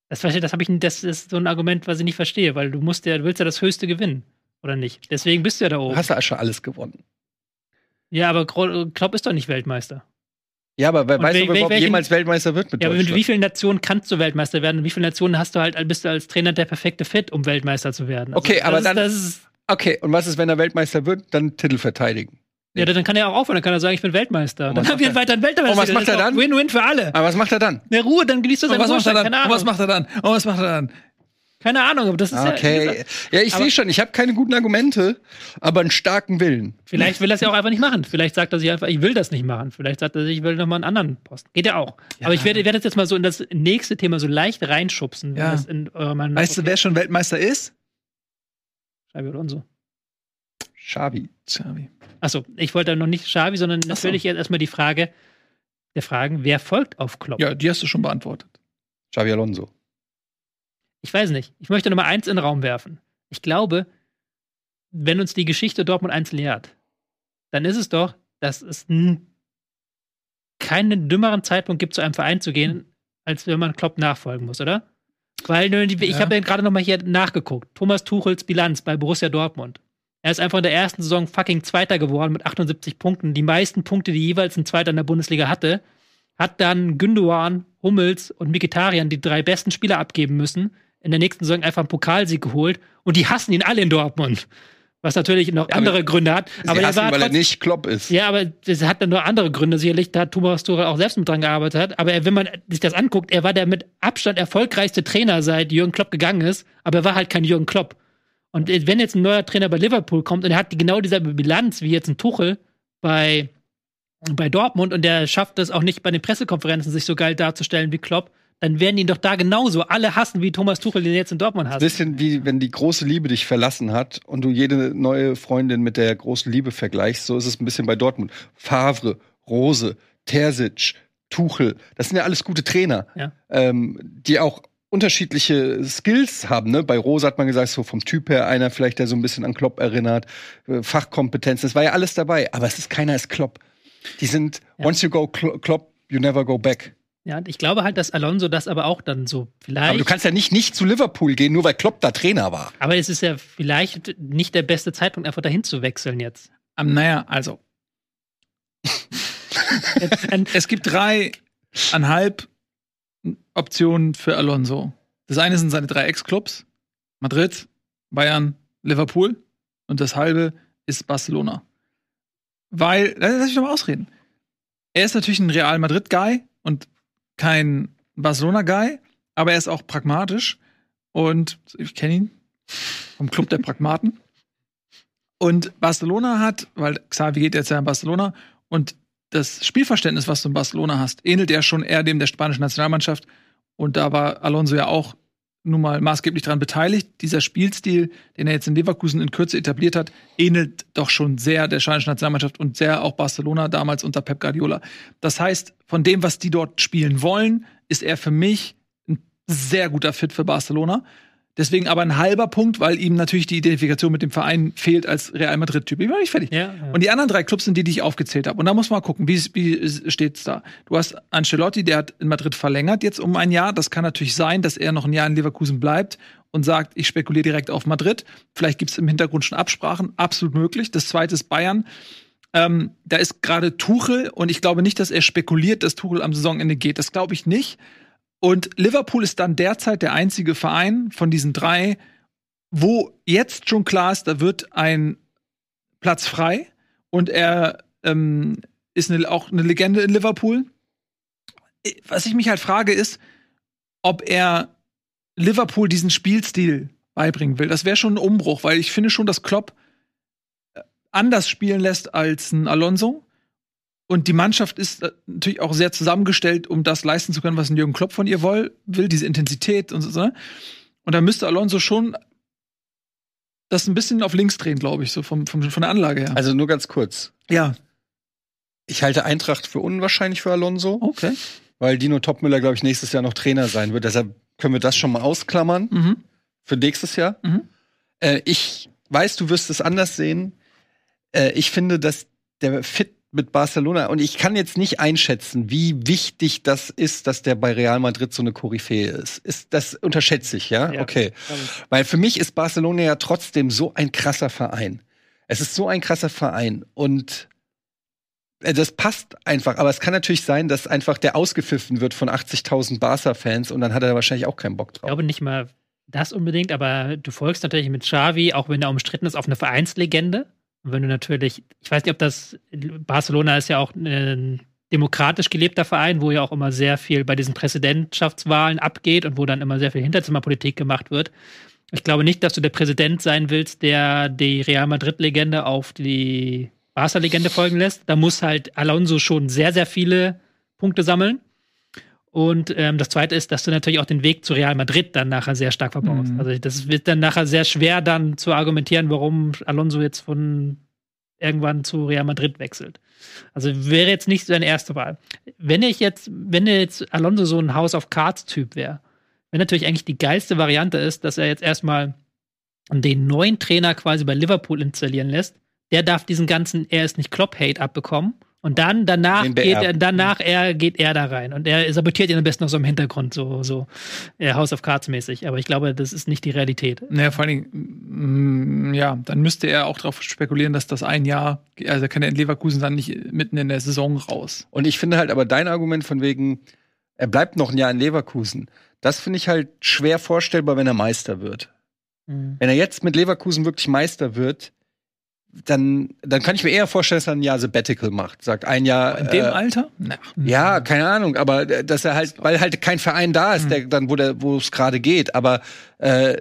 S3: Das, das habe ich, das ist so ein Argument, was ich nicht verstehe, weil du musst ja, du willst ja das Höchste gewinnen, oder nicht? Deswegen bist du ja da
S2: Du
S3: oben.
S2: hast ja schon alles gewonnen.
S3: Ja, aber Klopp ist doch nicht Weltmeister.
S2: Ja, aber wer
S3: Und
S2: weiß,
S3: wel-
S2: ob er jemals Weltmeister wird mit
S3: Ja, aber mit wie vielen Nationen kannst du Weltmeister werden? Und wie viele Nationen hast du halt, bist du als Trainer der perfekte Fit, um Weltmeister zu werden? Also
S2: Okay, aber dann-
S3: Das ist,
S2: Okay, und was ist, wenn er Weltmeister wird? Dann Titel verteidigen.
S3: ja, dann kann er auch aufhören, dann kann er sagen, ich bin Weltmeister.
S2: Und
S3: Dann haben wir
S2: er-
S3: einen Weltmeister.
S2: Und was macht er dann?
S3: Win-win für alle.
S2: Aber was macht er dann?
S3: Na Ruhe, dann genießt du
S1: Und
S3: seinen
S1: was macht er dann? Und was macht er dann? Und was macht er dann?
S3: Keine Ahnung, aber das ist ja. wie
S2: Okay. Ja, ich sehe schon, ich habe keine guten Argumente, aber einen starken Willen.
S3: Vielleicht will er es ja auch einfach nicht machen. Vielleicht sagt er sich einfach, ich will das nicht machen. Vielleicht sagt er sich, ich will nochmal einen anderen Posten. Geht ja auch. Aber ich werde, werde das jetzt mal so in das nächste Thema so leicht reinschubsen. wenn
S1: Ja.
S3: das in eurer Meinung
S1: Weißt du, wer schon Weltmeister ist?
S3: Xabi Alonso.
S2: Xavi.
S1: Xavi.
S3: Achso, ich wollte noch nicht Xavi, sondern
S1: Ach so.
S3: natürlich jetzt erstmal die Frage der Fragen, wer folgt auf Klopp?
S1: Ja, die hast du schon beantwortet.
S2: Xavi Alonso.
S3: Ich weiß nicht. Ich möchte noch mal eins in den Raum werfen. Ich glaube, wenn uns die Geschichte Dortmund 1 lehrt, dann ist es doch, dass es keinen dümmeren Zeitpunkt gibt, zu einem Verein zu gehen, als wenn man Klopp nachfolgen muss, oder? Weil ich
S1: Ja.
S3: habe ja gerade noch mal hier nachgeguckt. Thomas Tuchels Bilanz bei Borussia Dortmund. Er ist einfach in der ersten Saison fucking Zweiter geworden mit 78 Punkten. Die meisten Punkte, die jeweils ein Zweiter in der Bundesliga hatte. Hat dann Gündogan, Hummels und Mikitarian die drei besten Spieler abgeben müssen. In der nächsten Saison einfach einen Pokalsieg geholt. Und die hassen ihn alle in Dortmund. Was natürlich noch andere
S2: aber
S3: Gründe hat. Aber er
S2: hassen,
S3: war
S2: weil er nicht Klopp ist.
S3: ja, aber das hat dann nur andere Gründe. Sicherlich, da hat Thomas Tuchel auch selbst mit dran gearbeitet. Hat. Aber er, wenn man sich das anguckt, er war der mit Abstand erfolgreichste Trainer, seit Jürgen Klopp gegangen ist. Aber er war halt kein Jürgen Klopp. Und wenn jetzt ein neuer Trainer bei Liverpool kommt und er hat genau dieselbe Bilanz wie jetzt ein Tuchel bei, bei Dortmund und der schafft es auch nicht bei den Pressekonferenzen, sich so geil darzustellen wie Klopp, dann werden ihn doch da genauso alle hassen, wie Thomas Tuchel, den jetzt in Dortmund hasst.
S2: Bisschen wie wenn die große Liebe dich verlassen hat und du jede neue Freundin mit der großen Liebe vergleichst. So ist es ein bisschen bei Dortmund. Favre, Rose, Terzic, Tuchel, das sind ja alles gute Trainer,
S3: Ja.
S2: ähm, die auch unterschiedliche Skills haben. Ne? Bei Rose hat man gesagt, so vom Typ her einer vielleicht, der so ein bisschen an Klopp erinnert, äh, Fachkompetenz, das war ja alles dabei. Aber es ist keiner ist Klopp. Die sind
S3: Ja.
S2: once you go Klo- Klopp, you never go back.
S3: Ja, und ich glaube halt, dass Alonso das aber auch dann so vielleicht.
S2: Aber du kannst ja nicht nicht zu Liverpool gehen, nur weil Klopp da Trainer war.
S3: Aber es ist ja vielleicht nicht der beste Zeitpunkt, einfach dahin zu wechseln jetzt.
S1: Ähm, naja, also. es gibt dreieinhalb Optionen für Alonso. Das eine sind seine drei Ex-Clubs: Madrid, Bayern, Liverpool. Und das halbe ist Barcelona. Weil, lass mich doch mal ausreden. Er ist natürlich ein Real Madrid-Guy und kein Barcelona-Guy, aber er ist auch pragmatisch. Und ich kenne ihn vom Club der Pragmaten. Und Barcelona hat, weil Xavi geht jetzt ja in Barcelona und das Spielverständnis, was du in Barcelona hast, ähnelt ja schon eher dem der spanischen Nationalmannschaft. Und da war Alonso ja auch nun mal maßgeblich daran beteiligt. Dieser Spielstil, den er jetzt in Leverkusen in Kürze etabliert hat, ähnelt doch schon sehr der spanischen Nationalmannschaft und sehr auch Barcelona damals unter Pep Guardiola. Das heißt, von dem, was die dort spielen wollen, ist er für mich ein sehr guter Fit für Barcelona. Deswegen aber ein halber Punkt, weil ihm natürlich die Identifikation mit dem Verein fehlt als Real Madrid-Typ. Ich bin noch nicht fertig.
S3: Ja, ja.
S1: Und die anderen drei Clubs sind die, die ich aufgezählt habe. Und da muss man mal gucken, wie, wie steht's da? Du hast Ancelotti, der hat in Madrid verlängert jetzt um ein Jahr. Das kann natürlich sein, dass er noch ein Jahr in Leverkusen bleibt und sagt, ich spekuliere direkt auf Madrid. Vielleicht gibt's im Hintergrund schon Absprachen. Absolut möglich. Das zweite ist Bayern. Ähm, da ist gerade Tuchel und ich glaube nicht, dass er spekuliert, dass Tuchel am Saisonende geht. Das glaube ich nicht. Und Liverpool ist dann derzeit der einzige Verein von diesen drei, wo jetzt schon klar ist, da wird ein Platz frei und er ähm, ist eine, auch eine Legende in Liverpool. Was ich mich halt frage, ist, ob er Liverpool diesen Spielstil beibringen will. Das wäre schon ein Umbruch, weil ich finde schon, dass Klopp äh, anders spielen lässt als ein Alonso. Und die Mannschaft ist äh, natürlich auch sehr zusammengestellt, um das leisten zu können, was ein Jürgen Klopp von ihr will, will diese Intensität und so. ne? Und da müsste Alonso schon das ein bisschen auf links drehen, glaube ich, so vom, vom, von der Anlage her.
S2: Also nur ganz kurz.
S1: ja,
S2: Ich halte Eintracht für unwahrscheinlich für Alonso,
S1: okay.
S2: weil Dino Topmüller, glaube ich, nächstes Jahr noch Trainer sein wird. Deshalb können wir das schon mal ausklammern
S1: Mhm.
S2: für nächstes Jahr.
S1: Mhm.
S2: Äh, ich weiß, du wirst es anders sehen. Äh, ich finde, dass der Fit mit Barcelona und ich kann jetzt nicht einschätzen, wie wichtig das ist, dass der bei Real Madrid so eine Koryphäe ist. ist das unterschätze ich, ja?
S3: Ja.
S2: Okay. Weil für mich ist Barcelona ja trotzdem so ein krasser Verein. Es ist so ein krasser Verein und äh, das passt einfach, aber es kann natürlich sein, dass einfach der ausgepfiffen wird von 80.000 Barca-Fans und dann hat er da wahrscheinlich auch keinen Bock
S3: Ich
S2: drauf.
S3: glaube nicht mal das unbedingt, aber du folgst natürlich mit Xavi, auch wenn er umstritten ist, auf eine Vereinslegende. Wenn du natürlich, ich weiß nicht, ob das, Barcelona ist ja auch ein demokratisch gelebter Verein, wo ja auch immer sehr viel bei diesen Präsidentschaftswahlen abgeht und wo dann immer sehr viel Hinterzimmerpolitik gemacht wird. Ich glaube nicht, dass du der Präsident sein willst, der die Real Madrid-Legende auf die Barca-Legende folgen lässt. Da muss halt Alonso schon sehr, sehr viele Punkte sammeln. Und ähm, das Zweite ist, dass du natürlich auch den Weg zu Real Madrid dann nachher sehr stark verbaust.
S1: Mhm.
S3: Also das wird dann nachher sehr schwer dann zu argumentieren, warum Alonso jetzt von irgendwann zu Real Madrid wechselt. Also wäre jetzt nicht seine erste Wahl. Wenn ich jetzt, wenn jetzt Alonso so ein House of Cards Typ wäre, wenn natürlich eigentlich die geilste Variante ist, dass er jetzt erstmal den neuen Trainer quasi bei Liverpool installieren lässt, der darf diesen ganzen er ist nicht Klopp-Hate abbekommen. Und dann danach geht er, danach er, geht er da rein. Und er sabotiert ihn am besten noch so im Hintergrund, so, so äh, House of Cards mäßig. Aber ich glaube, das ist nicht die Realität.
S1: Naja, vor allen Dingen, mm, ja, dann müsste er auch darauf spekulieren, dass das ein Jahr, also kann er in Leverkusen dann nicht mitten in der Saison raus.
S2: Und ich finde halt aber dein Argument von wegen, er bleibt noch ein Jahr in Leverkusen, das finde ich halt schwer vorstellbar, wenn er Meister wird.
S3: Mhm.
S2: Wenn er jetzt mit Leverkusen wirklich Meister wird, dann, dann kann ich mir eher vorstellen, dass er ein Jahr Sabbatical macht. Sagt ein Jahr.
S1: In dem
S2: äh,
S1: Alter? Na,
S2: Ja, keine Ahnung, aber äh, dass er halt, weil halt kein Verein da ist,
S1: Mhm.
S2: der dann, wo der, wo es gerade geht. Aber äh,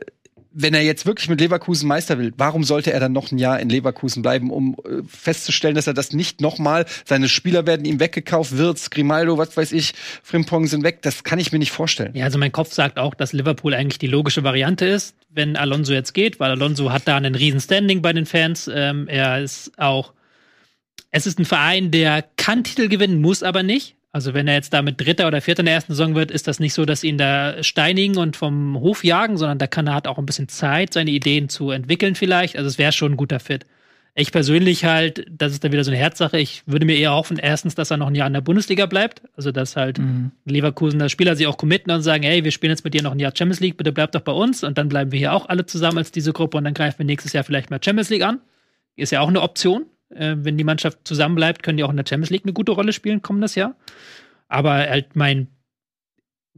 S2: wenn er jetzt wirklich mit Leverkusen Meister will, warum sollte er dann noch ein Jahr in Leverkusen bleiben, um äh, festzustellen, dass er das nicht nochmal, seine Spieler werden ihm weggekauft, Wirtz, Grimaldo, was weiß ich, Frimpong sind weg, das kann ich mir nicht vorstellen.
S3: Ja, also mein Kopf sagt auch, dass Liverpool eigentlich die logische Variante ist, wenn Alonso jetzt geht, weil Alonso hat da einen riesen Standing bei den Fans. Ähm, er ist auch, es ist ein Verein, der kann Titel gewinnen, muss aber nicht. Also wenn er jetzt damit Dritter oder Vierter in der ersten Saison wird, ist das nicht so, dass ihn da steinigen und vom Hof jagen, sondern da kann er hat auch ein bisschen Zeit, seine Ideen zu entwickeln vielleicht. Also es wäre schon ein guter Fit. Ich persönlich halt, das ist dann wieder so eine Herzsache. Ich würde mir eher hoffen, erstens, dass er noch ein Jahr in der Bundesliga bleibt. Also, dass halt
S1: Mhm.
S3: Leverkusen, der Spieler sich auch committen und sagen, hey, wir spielen jetzt mit dir noch ein Jahr Champions League, bitte bleib doch bei uns und dann bleiben wir hier auch alle zusammen als diese Gruppe und dann greifen wir nächstes Jahr vielleicht mal Champions League an. Ist ja auch eine Option. Äh, wenn die Mannschaft zusammen bleibt, können die auch in der Champions League eine gute Rolle spielen kommendes Jahr. Aber halt mein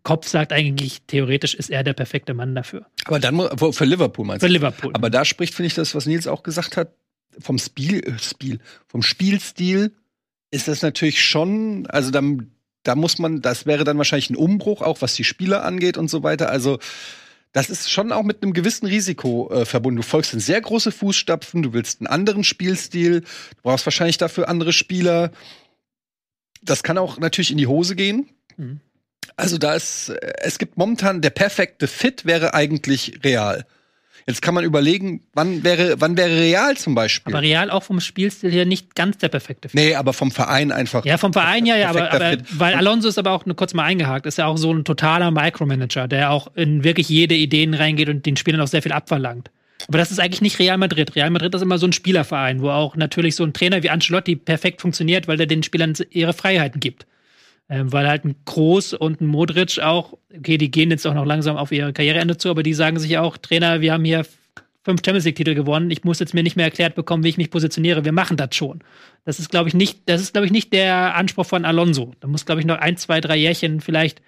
S3: Kopf sagt eigentlich, theoretisch ist er der perfekte Mann dafür.
S2: Aber dann für Liverpool meinst
S3: Für
S2: du?
S3: Liverpool.
S2: Aber da spricht, finde ich, das, was Nils auch gesagt hat, vom Spiel, äh, Spiel, vom Spielstil ist das natürlich schon, also dann, da muss man, das wäre dann wahrscheinlich ein Umbruch, auch was die Spieler angeht und so weiter. Also das ist schon auch mit einem gewissen Risiko äh, verbunden. Du folgst in sehr große Fußstapfen, du willst einen anderen Spielstil, du brauchst wahrscheinlich dafür andere Spieler. Das kann auch natürlich in die Hose gehen.
S3: Mhm.
S2: Also da ist, äh, es gibt momentan der perfekte Fit wäre eigentlich real. Jetzt kann man überlegen, wann wäre, wann wäre real zum Beispiel?
S3: aber Real auch vom Spielstil her nicht ganz der perfekte Fit.
S2: nee, aber vom Verein einfach.
S3: Ja, vom Verein ja, ja, aber, aber weil Alonso ist aber auch nur kurz mal eingehakt, ist ja auch so ein totaler Micromanager, der auch in wirklich jede Ideen reingeht und den Spielern auch sehr viel abverlangt. Aber das ist eigentlich nicht Real Madrid. Real Madrid ist immer so ein Spielerverein, wo auch natürlich so ein Trainer wie Ancelotti perfekt funktioniert, weil der den Spielern ihre Freiheiten gibt. Ähm, weil halt ein Kroos und ein Modric auch, okay, die gehen jetzt auch noch langsam auf ihre Karriereende zu, aber die sagen sich auch, Trainer, wir haben hier fünf Champions League-Titel gewonnen, ich muss jetzt mir nicht mehr erklärt bekommen, wie ich mich positioniere, wir machen das schon. Das ist, glaube ich, nicht, das ist, glaube ich, nicht der Anspruch von Alonso. Da muss, glaube ich, noch ein, zwei, drei Jährchen vielleicht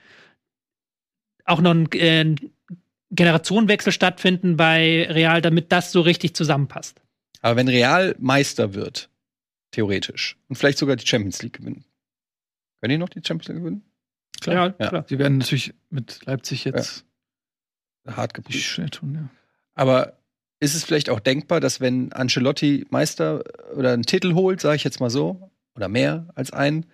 S3: auch noch ein, äh, Generationenwechsel stattfinden bei Real, damit das so richtig zusammenpasst.
S2: Aber wenn Real Meister wird, theoretisch, und vielleicht sogar die Champions League gewinnen, können die noch die Champions League gewinnen?
S1: Klar.
S2: Ja.
S3: klar.
S1: Sie werden natürlich mit Leipzig jetzt
S2: Hart geprüft.
S1: tun, ja.
S2: Aber ist es vielleicht auch denkbar, dass wenn Ancelotti Meister oder einen Titel holt, sage ich jetzt mal so, oder mehr als einen,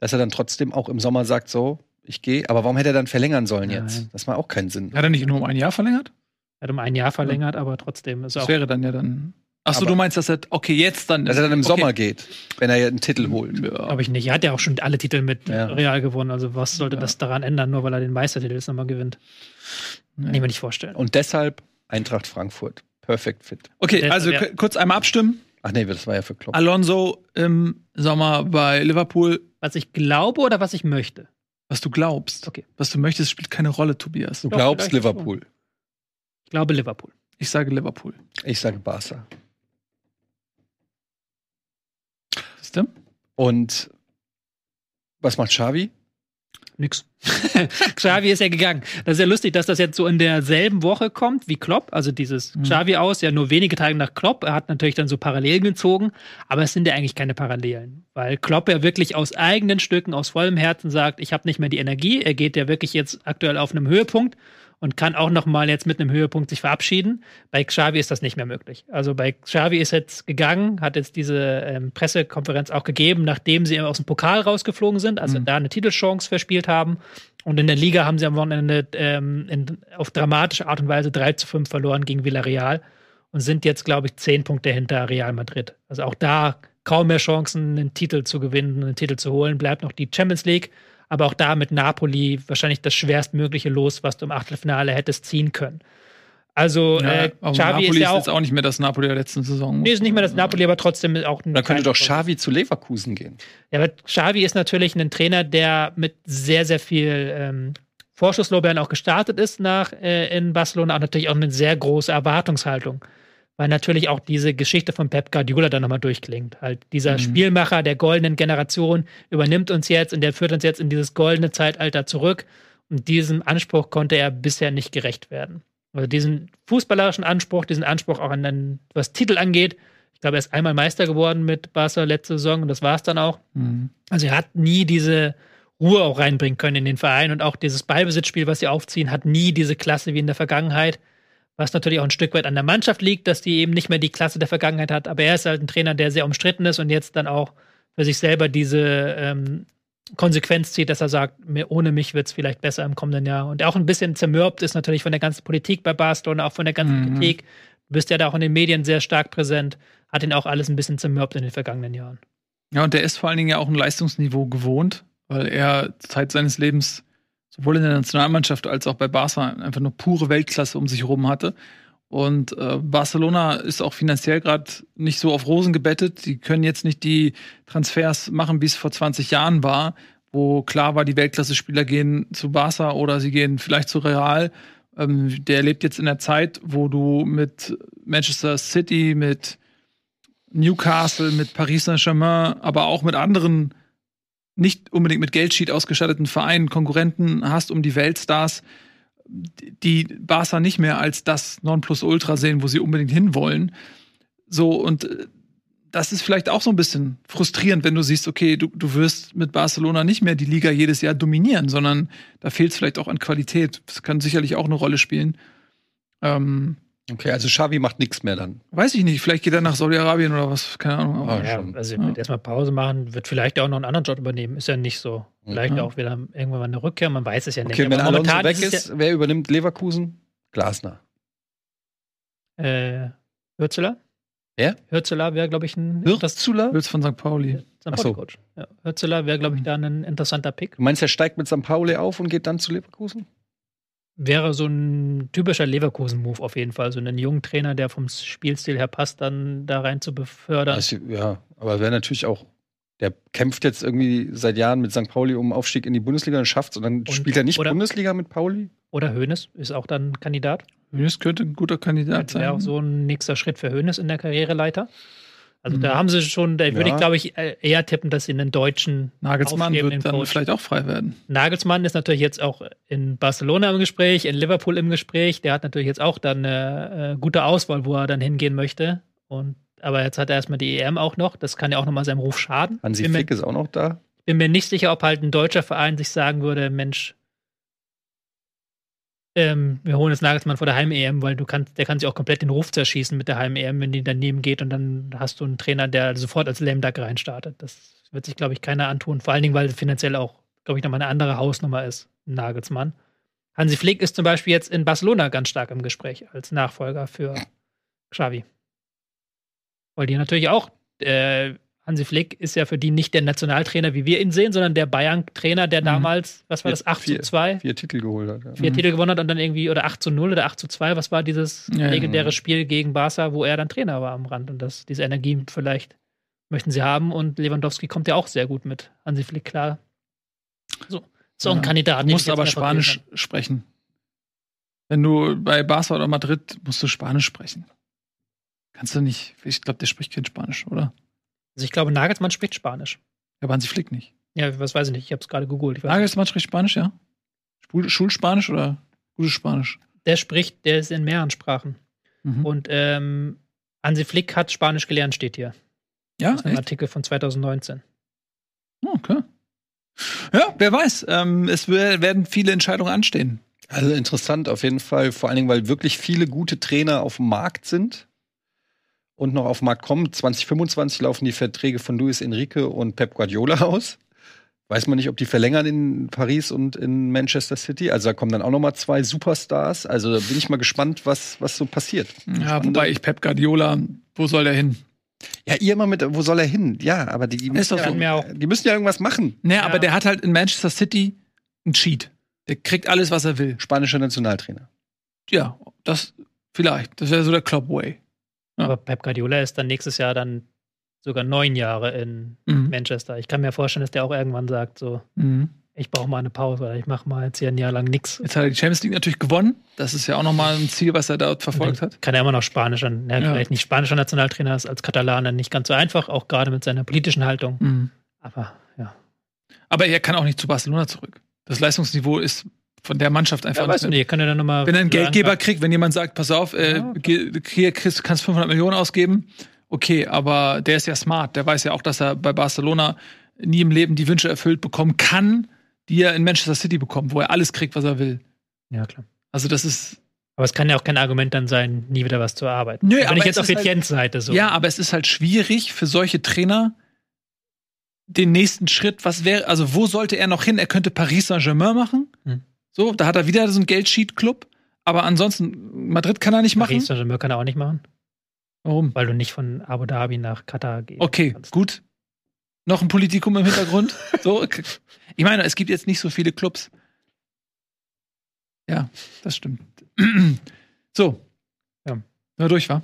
S2: dass er dann trotzdem auch im Sommer sagt, so, ich gehe. Aber warum hätte er dann verlängern sollen jetzt?
S3: Nein.
S2: Das macht auch keinen Sinn.
S1: Hat er nicht nur um ein Jahr verlängert?
S3: Er hat um ein Jahr verlängert, aber trotzdem ist
S1: Das
S3: auch.
S1: wäre dann ja dann. Achso,
S2: Aber-
S1: du meinst, dass er. Okay, jetzt dann.
S2: Dass er dann im
S1: okay.
S2: Sommer geht, wenn er ja einen Titel holt.
S1: Ja.
S3: Glaube ich nicht. Er hat ja auch schon alle Titel mit
S2: Ja.
S3: Real gewonnen. Also was sollte
S1: Ja.
S3: das daran ändern, nur weil er den Meistertitel jetzt nochmal gewinnt? Kann ich mir nicht vorstellen.
S2: Und deshalb Eintracht Frankfurt. perfect fit.
S1: Okay, also kurz einmal abstimmen.
S2: Ach nee, das war ja für Klopp.
S1: Alonso im Sommer bei Liverpool.
S3: Was ich glaube oder was ich möchte?
S1: Was du glaubst.
S3: Okay.
S1: Was du möchtest, spielt keine Rolle, Tobias.
S2: Du
S3: Doch,
S2: glaubst Liverpool.
S3: Ich glaube Liverpool.
S1: Ich sage Liverpool.
S2: Ich sage Barca.
S1: Siehst du?
S2: Und was macht Xavi?
S3: Nix. Xavi ist ja gegangen. Das ist ja lustig, dass das jetzt so in derselben Woche kommt wie Klopp. Also dieses
S1: Mhm.
S3: Xavi aus, ja nur wenige Tage nach Klopp. Er hat natürlich dann so Parallelen gezogen, aber es sind ja eigentlich keine Parallelen. Weil Klopp ja wirklich aus eigenen Stücken, aus vollem Herzen sagt, ich habe nicht mehr die Energie. Er geht ja wirklich jetzt aktuell auf einem Höhepunkt und kann auch noch mal jetzt mit einem Höhepunkt sich verabschieden. Bei Xavi ist das nicht mehr möglich. Also bei Xavi ist jetzt gegangen, hat jetzt diese ähm, Pressekonferenz auch gegeben, nachdem sie aus dem Pokal rausgeflogen sind, also
S1: Mhm.
S3: da eine Titelchance verspielt haben. Und in der Liga haben sie am Wochenende ähm, in, auf dramatische Art und Weise 3 zu 5 verloren gegen Villarreal und sind jetzt, glaube ich, 10 Punkte hinter Real Madrid. Also auch da kaum mehr Chancen, einen Titel zu gewinnen, einen Titel zu holen. Bleibt noch die Champions League. Aber auch da mit Napoli wahrscheinlich das schwerstmögliche Los, was du im Achtelfinale hättest ziehen können. Also äh,
S1: aber
S3: Xavi
S1: Napoli
S3: ist ja auch,
S1: jetzt auch nicht mehr das Napoli der letzten Saison.
S3: nee, ist nicht mehr das Napoli, aber trotzdem auch ein
S2: Dann könnte doch Xavi zu Leverkusen gehen.
S3: ja, aber Xavi ist natürlich ein Trainer, der mit sehr, sehr viel ähm, Vorschusslorbeeren auch gestartet ist nach äh, in Barcelona, auch natürlich auch eine sehr große Erwartungshaltung. Weil natürlich auch diese Geschichte von Pep Guardiola da nochmal durchklingt. Halt dieser
S1: Mhm.
S3: Spielmacher der goldenen Generation übernimmt uns jetzt und der führt uns jetzt in dieses goldene Zeitalter zurück. Und diesem Anspruch konnte er bisher nicht gerecht werden. Also diesen fußballerischen Anspruch, diesen Anspruch auch an den, was Titel angeht. Ich glaube, er ist einmal Meister geworden mit Barca letzte Saison und das war es dann auch.
S1: Mhm.
S3: Also er hat nie diese Ruhe auch reinbringen können in den Verein und auch dieses Ballbesitzspiel, was sie aufziehen, hat nie diese Klasse wie in der Vergangenheit. Was natürlich auch ein Stück weit an der Mannschaft liegt, dass die eben nicht mehr die Klasse der Vergangenheit hat. Aber er ist halt ein Trainer, der sehr umstritten ist und jetzt dann auch für sich selber diese ähm, Konsequenz zieht, dass er sagt, ohne mich wird es vielleicht besser im kommenden Jahr. Und auch ein bisschen zermürbt ist natürlich von der ganzen Politik bei Barcelona, auch von der ganzen
S1: Mhm.
S3: Kritik. Du bist ja da auch in den Medien sehr stark präsent. Hat ihn auch alles ein bisschen zermürbt in den vergangenen Jahren.
S1: Ja, und der ist vor allen Dingen ja auch ein Leistungsniveau gewohnt, weil er Zeit seines Lebens sowohl in der Nationalmannschaft als auch bei Barca einfach nur pure Weltklasse um sich herum hatte. Und äh, Barcelona ist auch finanziell gerade nicht so auf Rosen gebettet. Die können jetzt nicht die Transfers machen, wie es vor 20 Jahren war, wo klar war, die Weltklasse-Spieler gehen zu Barca oder sie gehen vielleicht zu Real. Ähm, der lebt jetzt in der Zeit, wo du mit Manchester City, mit Newcastle, mit Paris Saint-Germain, aber auch mit anderen nicht unbedingt mit Geldschied ausgestatteten Vereinen Konkurrenten hast um die Weltstars, die Barca nicht mehr als das Nonplusultra sehen, wo sie unbedingt hinwollen. So, und äh, das ist vielleicht auch so ein bisschen frustrierend, wenn du siehst, okay, du, du wirst mit Barcelona nicht mehr die Liga jedes Jahr dominieren, sondern da fehlt es vielleicht auch an Qualität. Das kann sicherlich auch eine Rolle spielen. Ähm,
S2: Okay, also Xavi macht nichts mehr dann.
S1: weiß ich nicht, vielleicht geht er nach Saudi-Arabien oder was, keine Ahnung.
S2: Ah,
S1: Aber
S3: Ja,
S2: schon.
S3: also
S1: Ja.
S3: wird erstmal Pause machen, wird vielleicht auch noch einen anderen Job übernehmen. Ist ja nicht so. Vielleicht
S1: Ja.
S3: auch wieder irgendwann mal eine Rückkehr, man weiß es ja nicht.
S2: Okay, wenn
S3: Aber
S2: Alonso
S3: momentan
S2: weg
S3: es
S2: ist, wer übernimmt Leverkusen? Glasner.
S3: Ja, äh, Hürzeler?
S2: Wer?
S3: Hürzeler wäre, glaube ich, ein
S2: Hürzula?
S1: Willst von St. Pauli.
S3: St.
S2: So.
S3: Pauli-Coach. Ja, Hürzeler wäre, glaube ich, da ein interessanter Pick.
S2: Du meinst, er steigt mit St. Pauli auf und geht dann zu Leverkusen?
S3: Wäre so ein typischer Leverkusen-Move auf jeden Fall. So einen jungen Trainer, der vom Spielstil her passt, dann da rein zu befördern.
S2: Also, ja, aber wäre natürlich auch. Der kämpft jetzt irgendwie seit Jahren mit St. Pauli um Aufstieg in die Bundesliga und schafft und dann spielt er nicht
S3: oder-
S2: Bundesliga mit Pauli?
S3: Oder Hoeneß ist auch dann Kandidat.
S1: Das könnte ein guter Kandidat
S3: Das wäre
S1: sein.
S3: auch so ein nächster Schritt für Hoeneß in der Karriereleiter. Also
S1: Mhm.
S3: da haben sie schon, da würde
S2: Ja.
S3: ich glaube ich äh, eher tippen, dass sie einen deutschen
S1: Nagelsmann wird dann
S3: Coach-
S1: vielleicht auch frei werden.
S3: Nagelsmann ist natürlich jetzt auch in Barcelona im Gespräch, in Liverpool im Gespräch. Der hat natürlich jetzt auch dann eine äh, gute Auswahl, wo er dann hingehen möchte. Und aber jetzt hat er erstmal die EM auch noch. Das kann ja auch nochmal seinem Ruf schaden.
S2: Hansi Flick ist auch noch da.
S3: bin mir nicht sicher, ob halt ein deutscher Verein sich sagen würde, Mensch, ähm, wir holen jetzt Nagelsmann vor der Heim-EM, weil du kannst, der kann sich auch komplett den Ruf zerschießen mit der Heim-EM, wenn die daneben geht und dann hast du einen Trainer, der sofort als Lame Duck reinstartet. Das wird sich, glaube ich, keiner antun. Vor allen Dingen, weil finanziell auch, glaube ich, nochmal eine andere Hausnummer ist, Nagelsmann. Hansi Flick ist zum Beispiel jetzt in Barcelona ganz stark im Gespräch als Nachfolger für Xavi. Weil die natürlich auch, äh, Hansi Flick ist ja für die nicht der Nationaltrainer, wie wir ihn sehen, sondern der Bayern-Trainer, der
S1: Mhm.
S3: damals, was war das, 8
S2: vier,
S3: zu 2?
S2: Vier Titel geholt hat. Ja.
S3: vier
S1: Mhm.
S3: Titel gewonnen hat und dann irgendwie, oder 8 zu 0 oder 8 zu 2, was war dieses
S1: Ja, ja.
S3: legendäre Spiel gegen Barca, wo er dann Trainer war am Rand und das, diese Energie vielleicht möchten sie haben und Lewandowski kommt ja auch sehr gut mit Hansi Flick klar. So, auch ein. Kandidat.
S1: Du musst aber Spanisch sprechen. Wenn du bei Barca oder Madrid musst du Spanisch sprechen. Kannst du nicht. Ich glaube, der spricht kein Spanisch, oder?
S3: Also ich glaube, Nagelsmann spricht Spanisch.
S1: Ja, aber Hansi Flick nicht.
S3: Ja, was weiß ich nicht, ich habe es gerade gegoogelt.
S1: Nagelsmann spricht Spanisch, ja? Schul Schulspanisch oder gutes Spanisch?
S3: Der spricht, der ist in mehreren Sprachen.
S1: Mhm.
S3: Und ähm, Hansi Flick hat Spanisch gelernt, steht hier.
S1: ja,
S3: Das ist ein
S1: echt?
S3: Artikel von 2019.
S1: Oh, Okay. Ja, wer weiß. Ähm, es wer- werden viele Entscheidungen anstehen.
S2: Also interessant auf jeden Fall, vor allen Dingen, weil wirklich viele gute Trainer auf dem Markt sind und noch auf den Markt kommen. 2025 laufen die Verträge von Luis Enrique und Pep Guardiola aus. Weiß man nicht, ob die verlängern in Paris und in Manchester City. Also da kommen dann auch noch mal zwei Superstars. Also da bin ich mal gespannt, was, was so passiert.
S1: Ja,
S2: Spannende-
S1: wobei ich Pep Guardiola, wo soll der hin?
S2: Ja, ihr immer mit, wo soll er hin? Ja, aber die, die, müssen, ja,
S1: so.
S3: Mir auch.
S2: die müssen ja irgendwas machen.
S1: Nee,
S3: Ja.
S1: aber der hat halt in Manchester City einen Cheat. Der kriegt alles, was er will.
S2: Spanischer Nationaltrainer.
S1: Ja, das vielleicht. Das wäre so der Club Way. Ja.
S3: Aber Pep Guardiola ist dann nächstes Jahr dann sogar neun Jahre in
S1: Mhm.
S3: Manchester. Ich kann mir vorstellen, dass der auch irgendwann sagt, so,
S1: Mhm.
S3: ich brauche mal eine Pause oder ich mache mal jetzt hier ein Jahr lang nichts.
S1: Jetzt hat er die Champions League natürlich gewonnen. Das ist ja auch nochmal ein Ziel, was er dort verfolgt hat.
S3: Kann er immer noch Spanisch, an- ja,
S1: Ja.
S3: vielleicht nicht spanischer Nationaltrainer ist als Katalaner nicht ganz so einfach, auch gerade mit seiner politischen Haltung.
S1: Mhm.
S3: Aber ja,
S1: Aber er kann auch nicht zu Barcelona zurück. Das Leistungsniveau ist von der Mannschaft einfach
S3: ja
S1: nicht.
S3: könnt ja dann nochmal.
S1: Wenn er einen Geldgeber kriegt, wenn jemand sagt, pass auf, äh,
S3: Ja.
S1: hier kriegst, du kannst 500 Millionen ausgeben, okay, aber der ist ja smart. Der weiß ja auch, dass er bei Barcelona nie im Leben die Wünsche erfüllt bekommen kann, die er in Manchester City bekommt, wo er alles kriegt, was er will.
S3: Ja, klar.
S1: Also das ist
S3: Aber es kann ja auch kein Argument dann sein, nie wieder was zu arbeiten.
S1: Nö,
S3: Wenn
S1: aber
S3: ich jetzt auf
S1: ist halt-
S3: Seite so.
S1: Ja, aber es ist halt schwierig für solche Trainer den nächsten Schritt, was wäre, also wo sollte er noch hin? Er könnte Paris Saint-Germain machen.
S3: Hm.
S1: So, da hat er wieder so einen Geldsheet-Club. Aber ansonsten, Madrid kann er nicht machen.
S3: Paris Saint-Germain kann er auch nicht machen,
S1: Warum?
S3: weil du nicht von Abu Dhabi nach Katar gehst.
S1: Okay, gut. Noch ein Politikum im Hintergrund. so, ich meine, es gibt jetzt nicht so viele Clubs. Ja, das stimmt. so.
S3: Ja.
S1: Nur durch, war?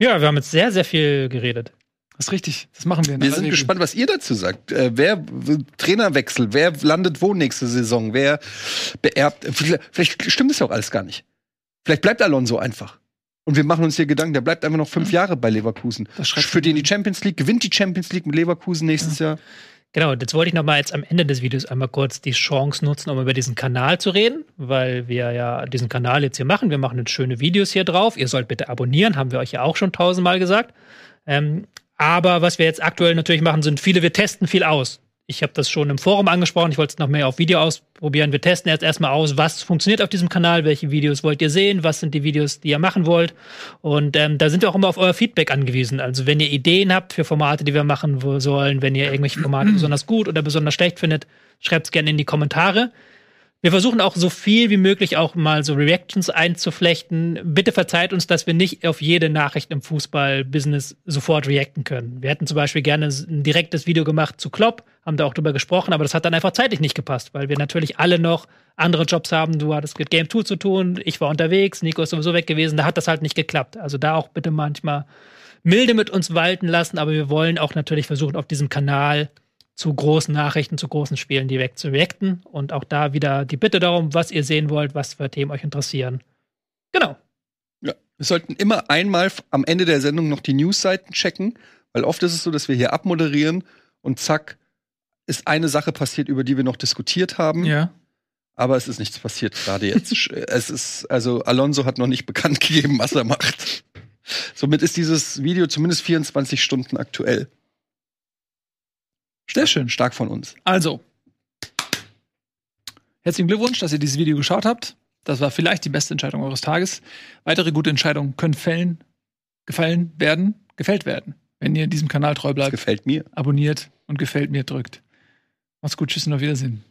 S3: Ja, wir haben jetzt sehr, sehr viel geredet.
S1: Das ist richtig. Das machen wir. in
S2: Wir sind
S1: Regel.
S2: gespannt, was ihr dazu sagt. Äh, wer Trainerwechsel, wer landet wo nächste Saison, wer beerbt. Vielleicht, stimmt es ja auch alles gar nicht. Vielleicht bleibt Alonso einfach. Und wir machen uns hier Gedanken, der bleibt einfach noch fünf Jahre bei Leverkusen.
S1: Das schreibt
S2: Für den die Champions League, gewinnt die Champions League mit Leverkusen nächstes Jahr.
S3: Genau, jetzt wollte ich noch mal jetzt am Ende des Videos einmal kurz die Chance nutzen, um über diesen Kanal zu reden, weil wir ja diesen Kanal jetzt hier machen. Wir machen jetzt schöne Videos hier drauf. Ihr sollt bitte abonnieren, haben wir euch ja auch schon tausendmal gesagt. Ähm, aber was wir jetzt aktuell natürlich machen, sind viele, wir testen viel aus. Ich habe das schon im Forum angesprochen, ich wollte es noch mehr auf Video ausprobieren. Wir testen jetzt erstmal aus, was funktioniert auf diesem Kanal, welche Videos wollt ihr sehen, was sind die Videos, die ihr machen wollt. Und ähm, da sind wir auch immer auf euer Feedback angewiesen. Also wenn ihr Ideen habt für Formate, die wir machen sollen, wenn ihr irgendwelche Formate besonders gut oder besonders schlecht findet, schreibt es gerne in die Kommentare. Wir versuchen auch so viel wie möglich auch mal so Reactions einzuflechten. Bitte verzeiht uns, dass wir nicht auf jede Nachricht im Fußball-Business sofort reacten können. Wir hätten zum Beispiel gerne ein direktes Video gemacht zu Klopp, haben da auch drüber gesprochen, aber das hat dann einfach zeitlich nicht gepasst, weil wir natürlich alle noch andere Jobs haben. Du hattest mit Game 2 zu tun, ich war unterwegs, Nico ist sowieso weg gewesen, da hat das halt nicht geklappt. Also da auch bitte manchmal milde mit uns walten lassen, aber wir wollen auch natürlich versuchen, auf diesem Kanal zu großen Nachrichten, zu großen Spielen direkt zu reacten. Und auch da wieder die Bitte darum, was ihr sehen wollt, was für Themen euch interessieren. Genau.
S2: Ja. Wir sollten immer einmal am Ende der Sendung noch die Newsseiten checken, weil oft ist es so, dass wir hier abmoderieren und zack, ist eine Sache passiert, über die wir noch diskutiert haben.
S1: Ja.
S2: Aber es ist nichts passiert gerade jetzt. Es ist, also Alonso hat noch nicht bekannt gegeben, was er macht. Somit ist dieses Video zumindest 24 Stunden aktuell.
S1: Sehr schön.
S2: Stark von uns.
S1: Also, herzlichen Glückwunsch, dass ihr dieses Video geschaut habt. Das war vielleicht die beste Entscheidung eures Tages. Weitere gute Entscheidungen können fällen, gefallen werden, gefällt werden, wenn ihr diesem Kanal treu
S2: Das
S1: bleibt,
S2: gefällt mir.
S1: abonniert und gefällt mir drückt. Macht's gut, tschüss und auf Wiedersehen.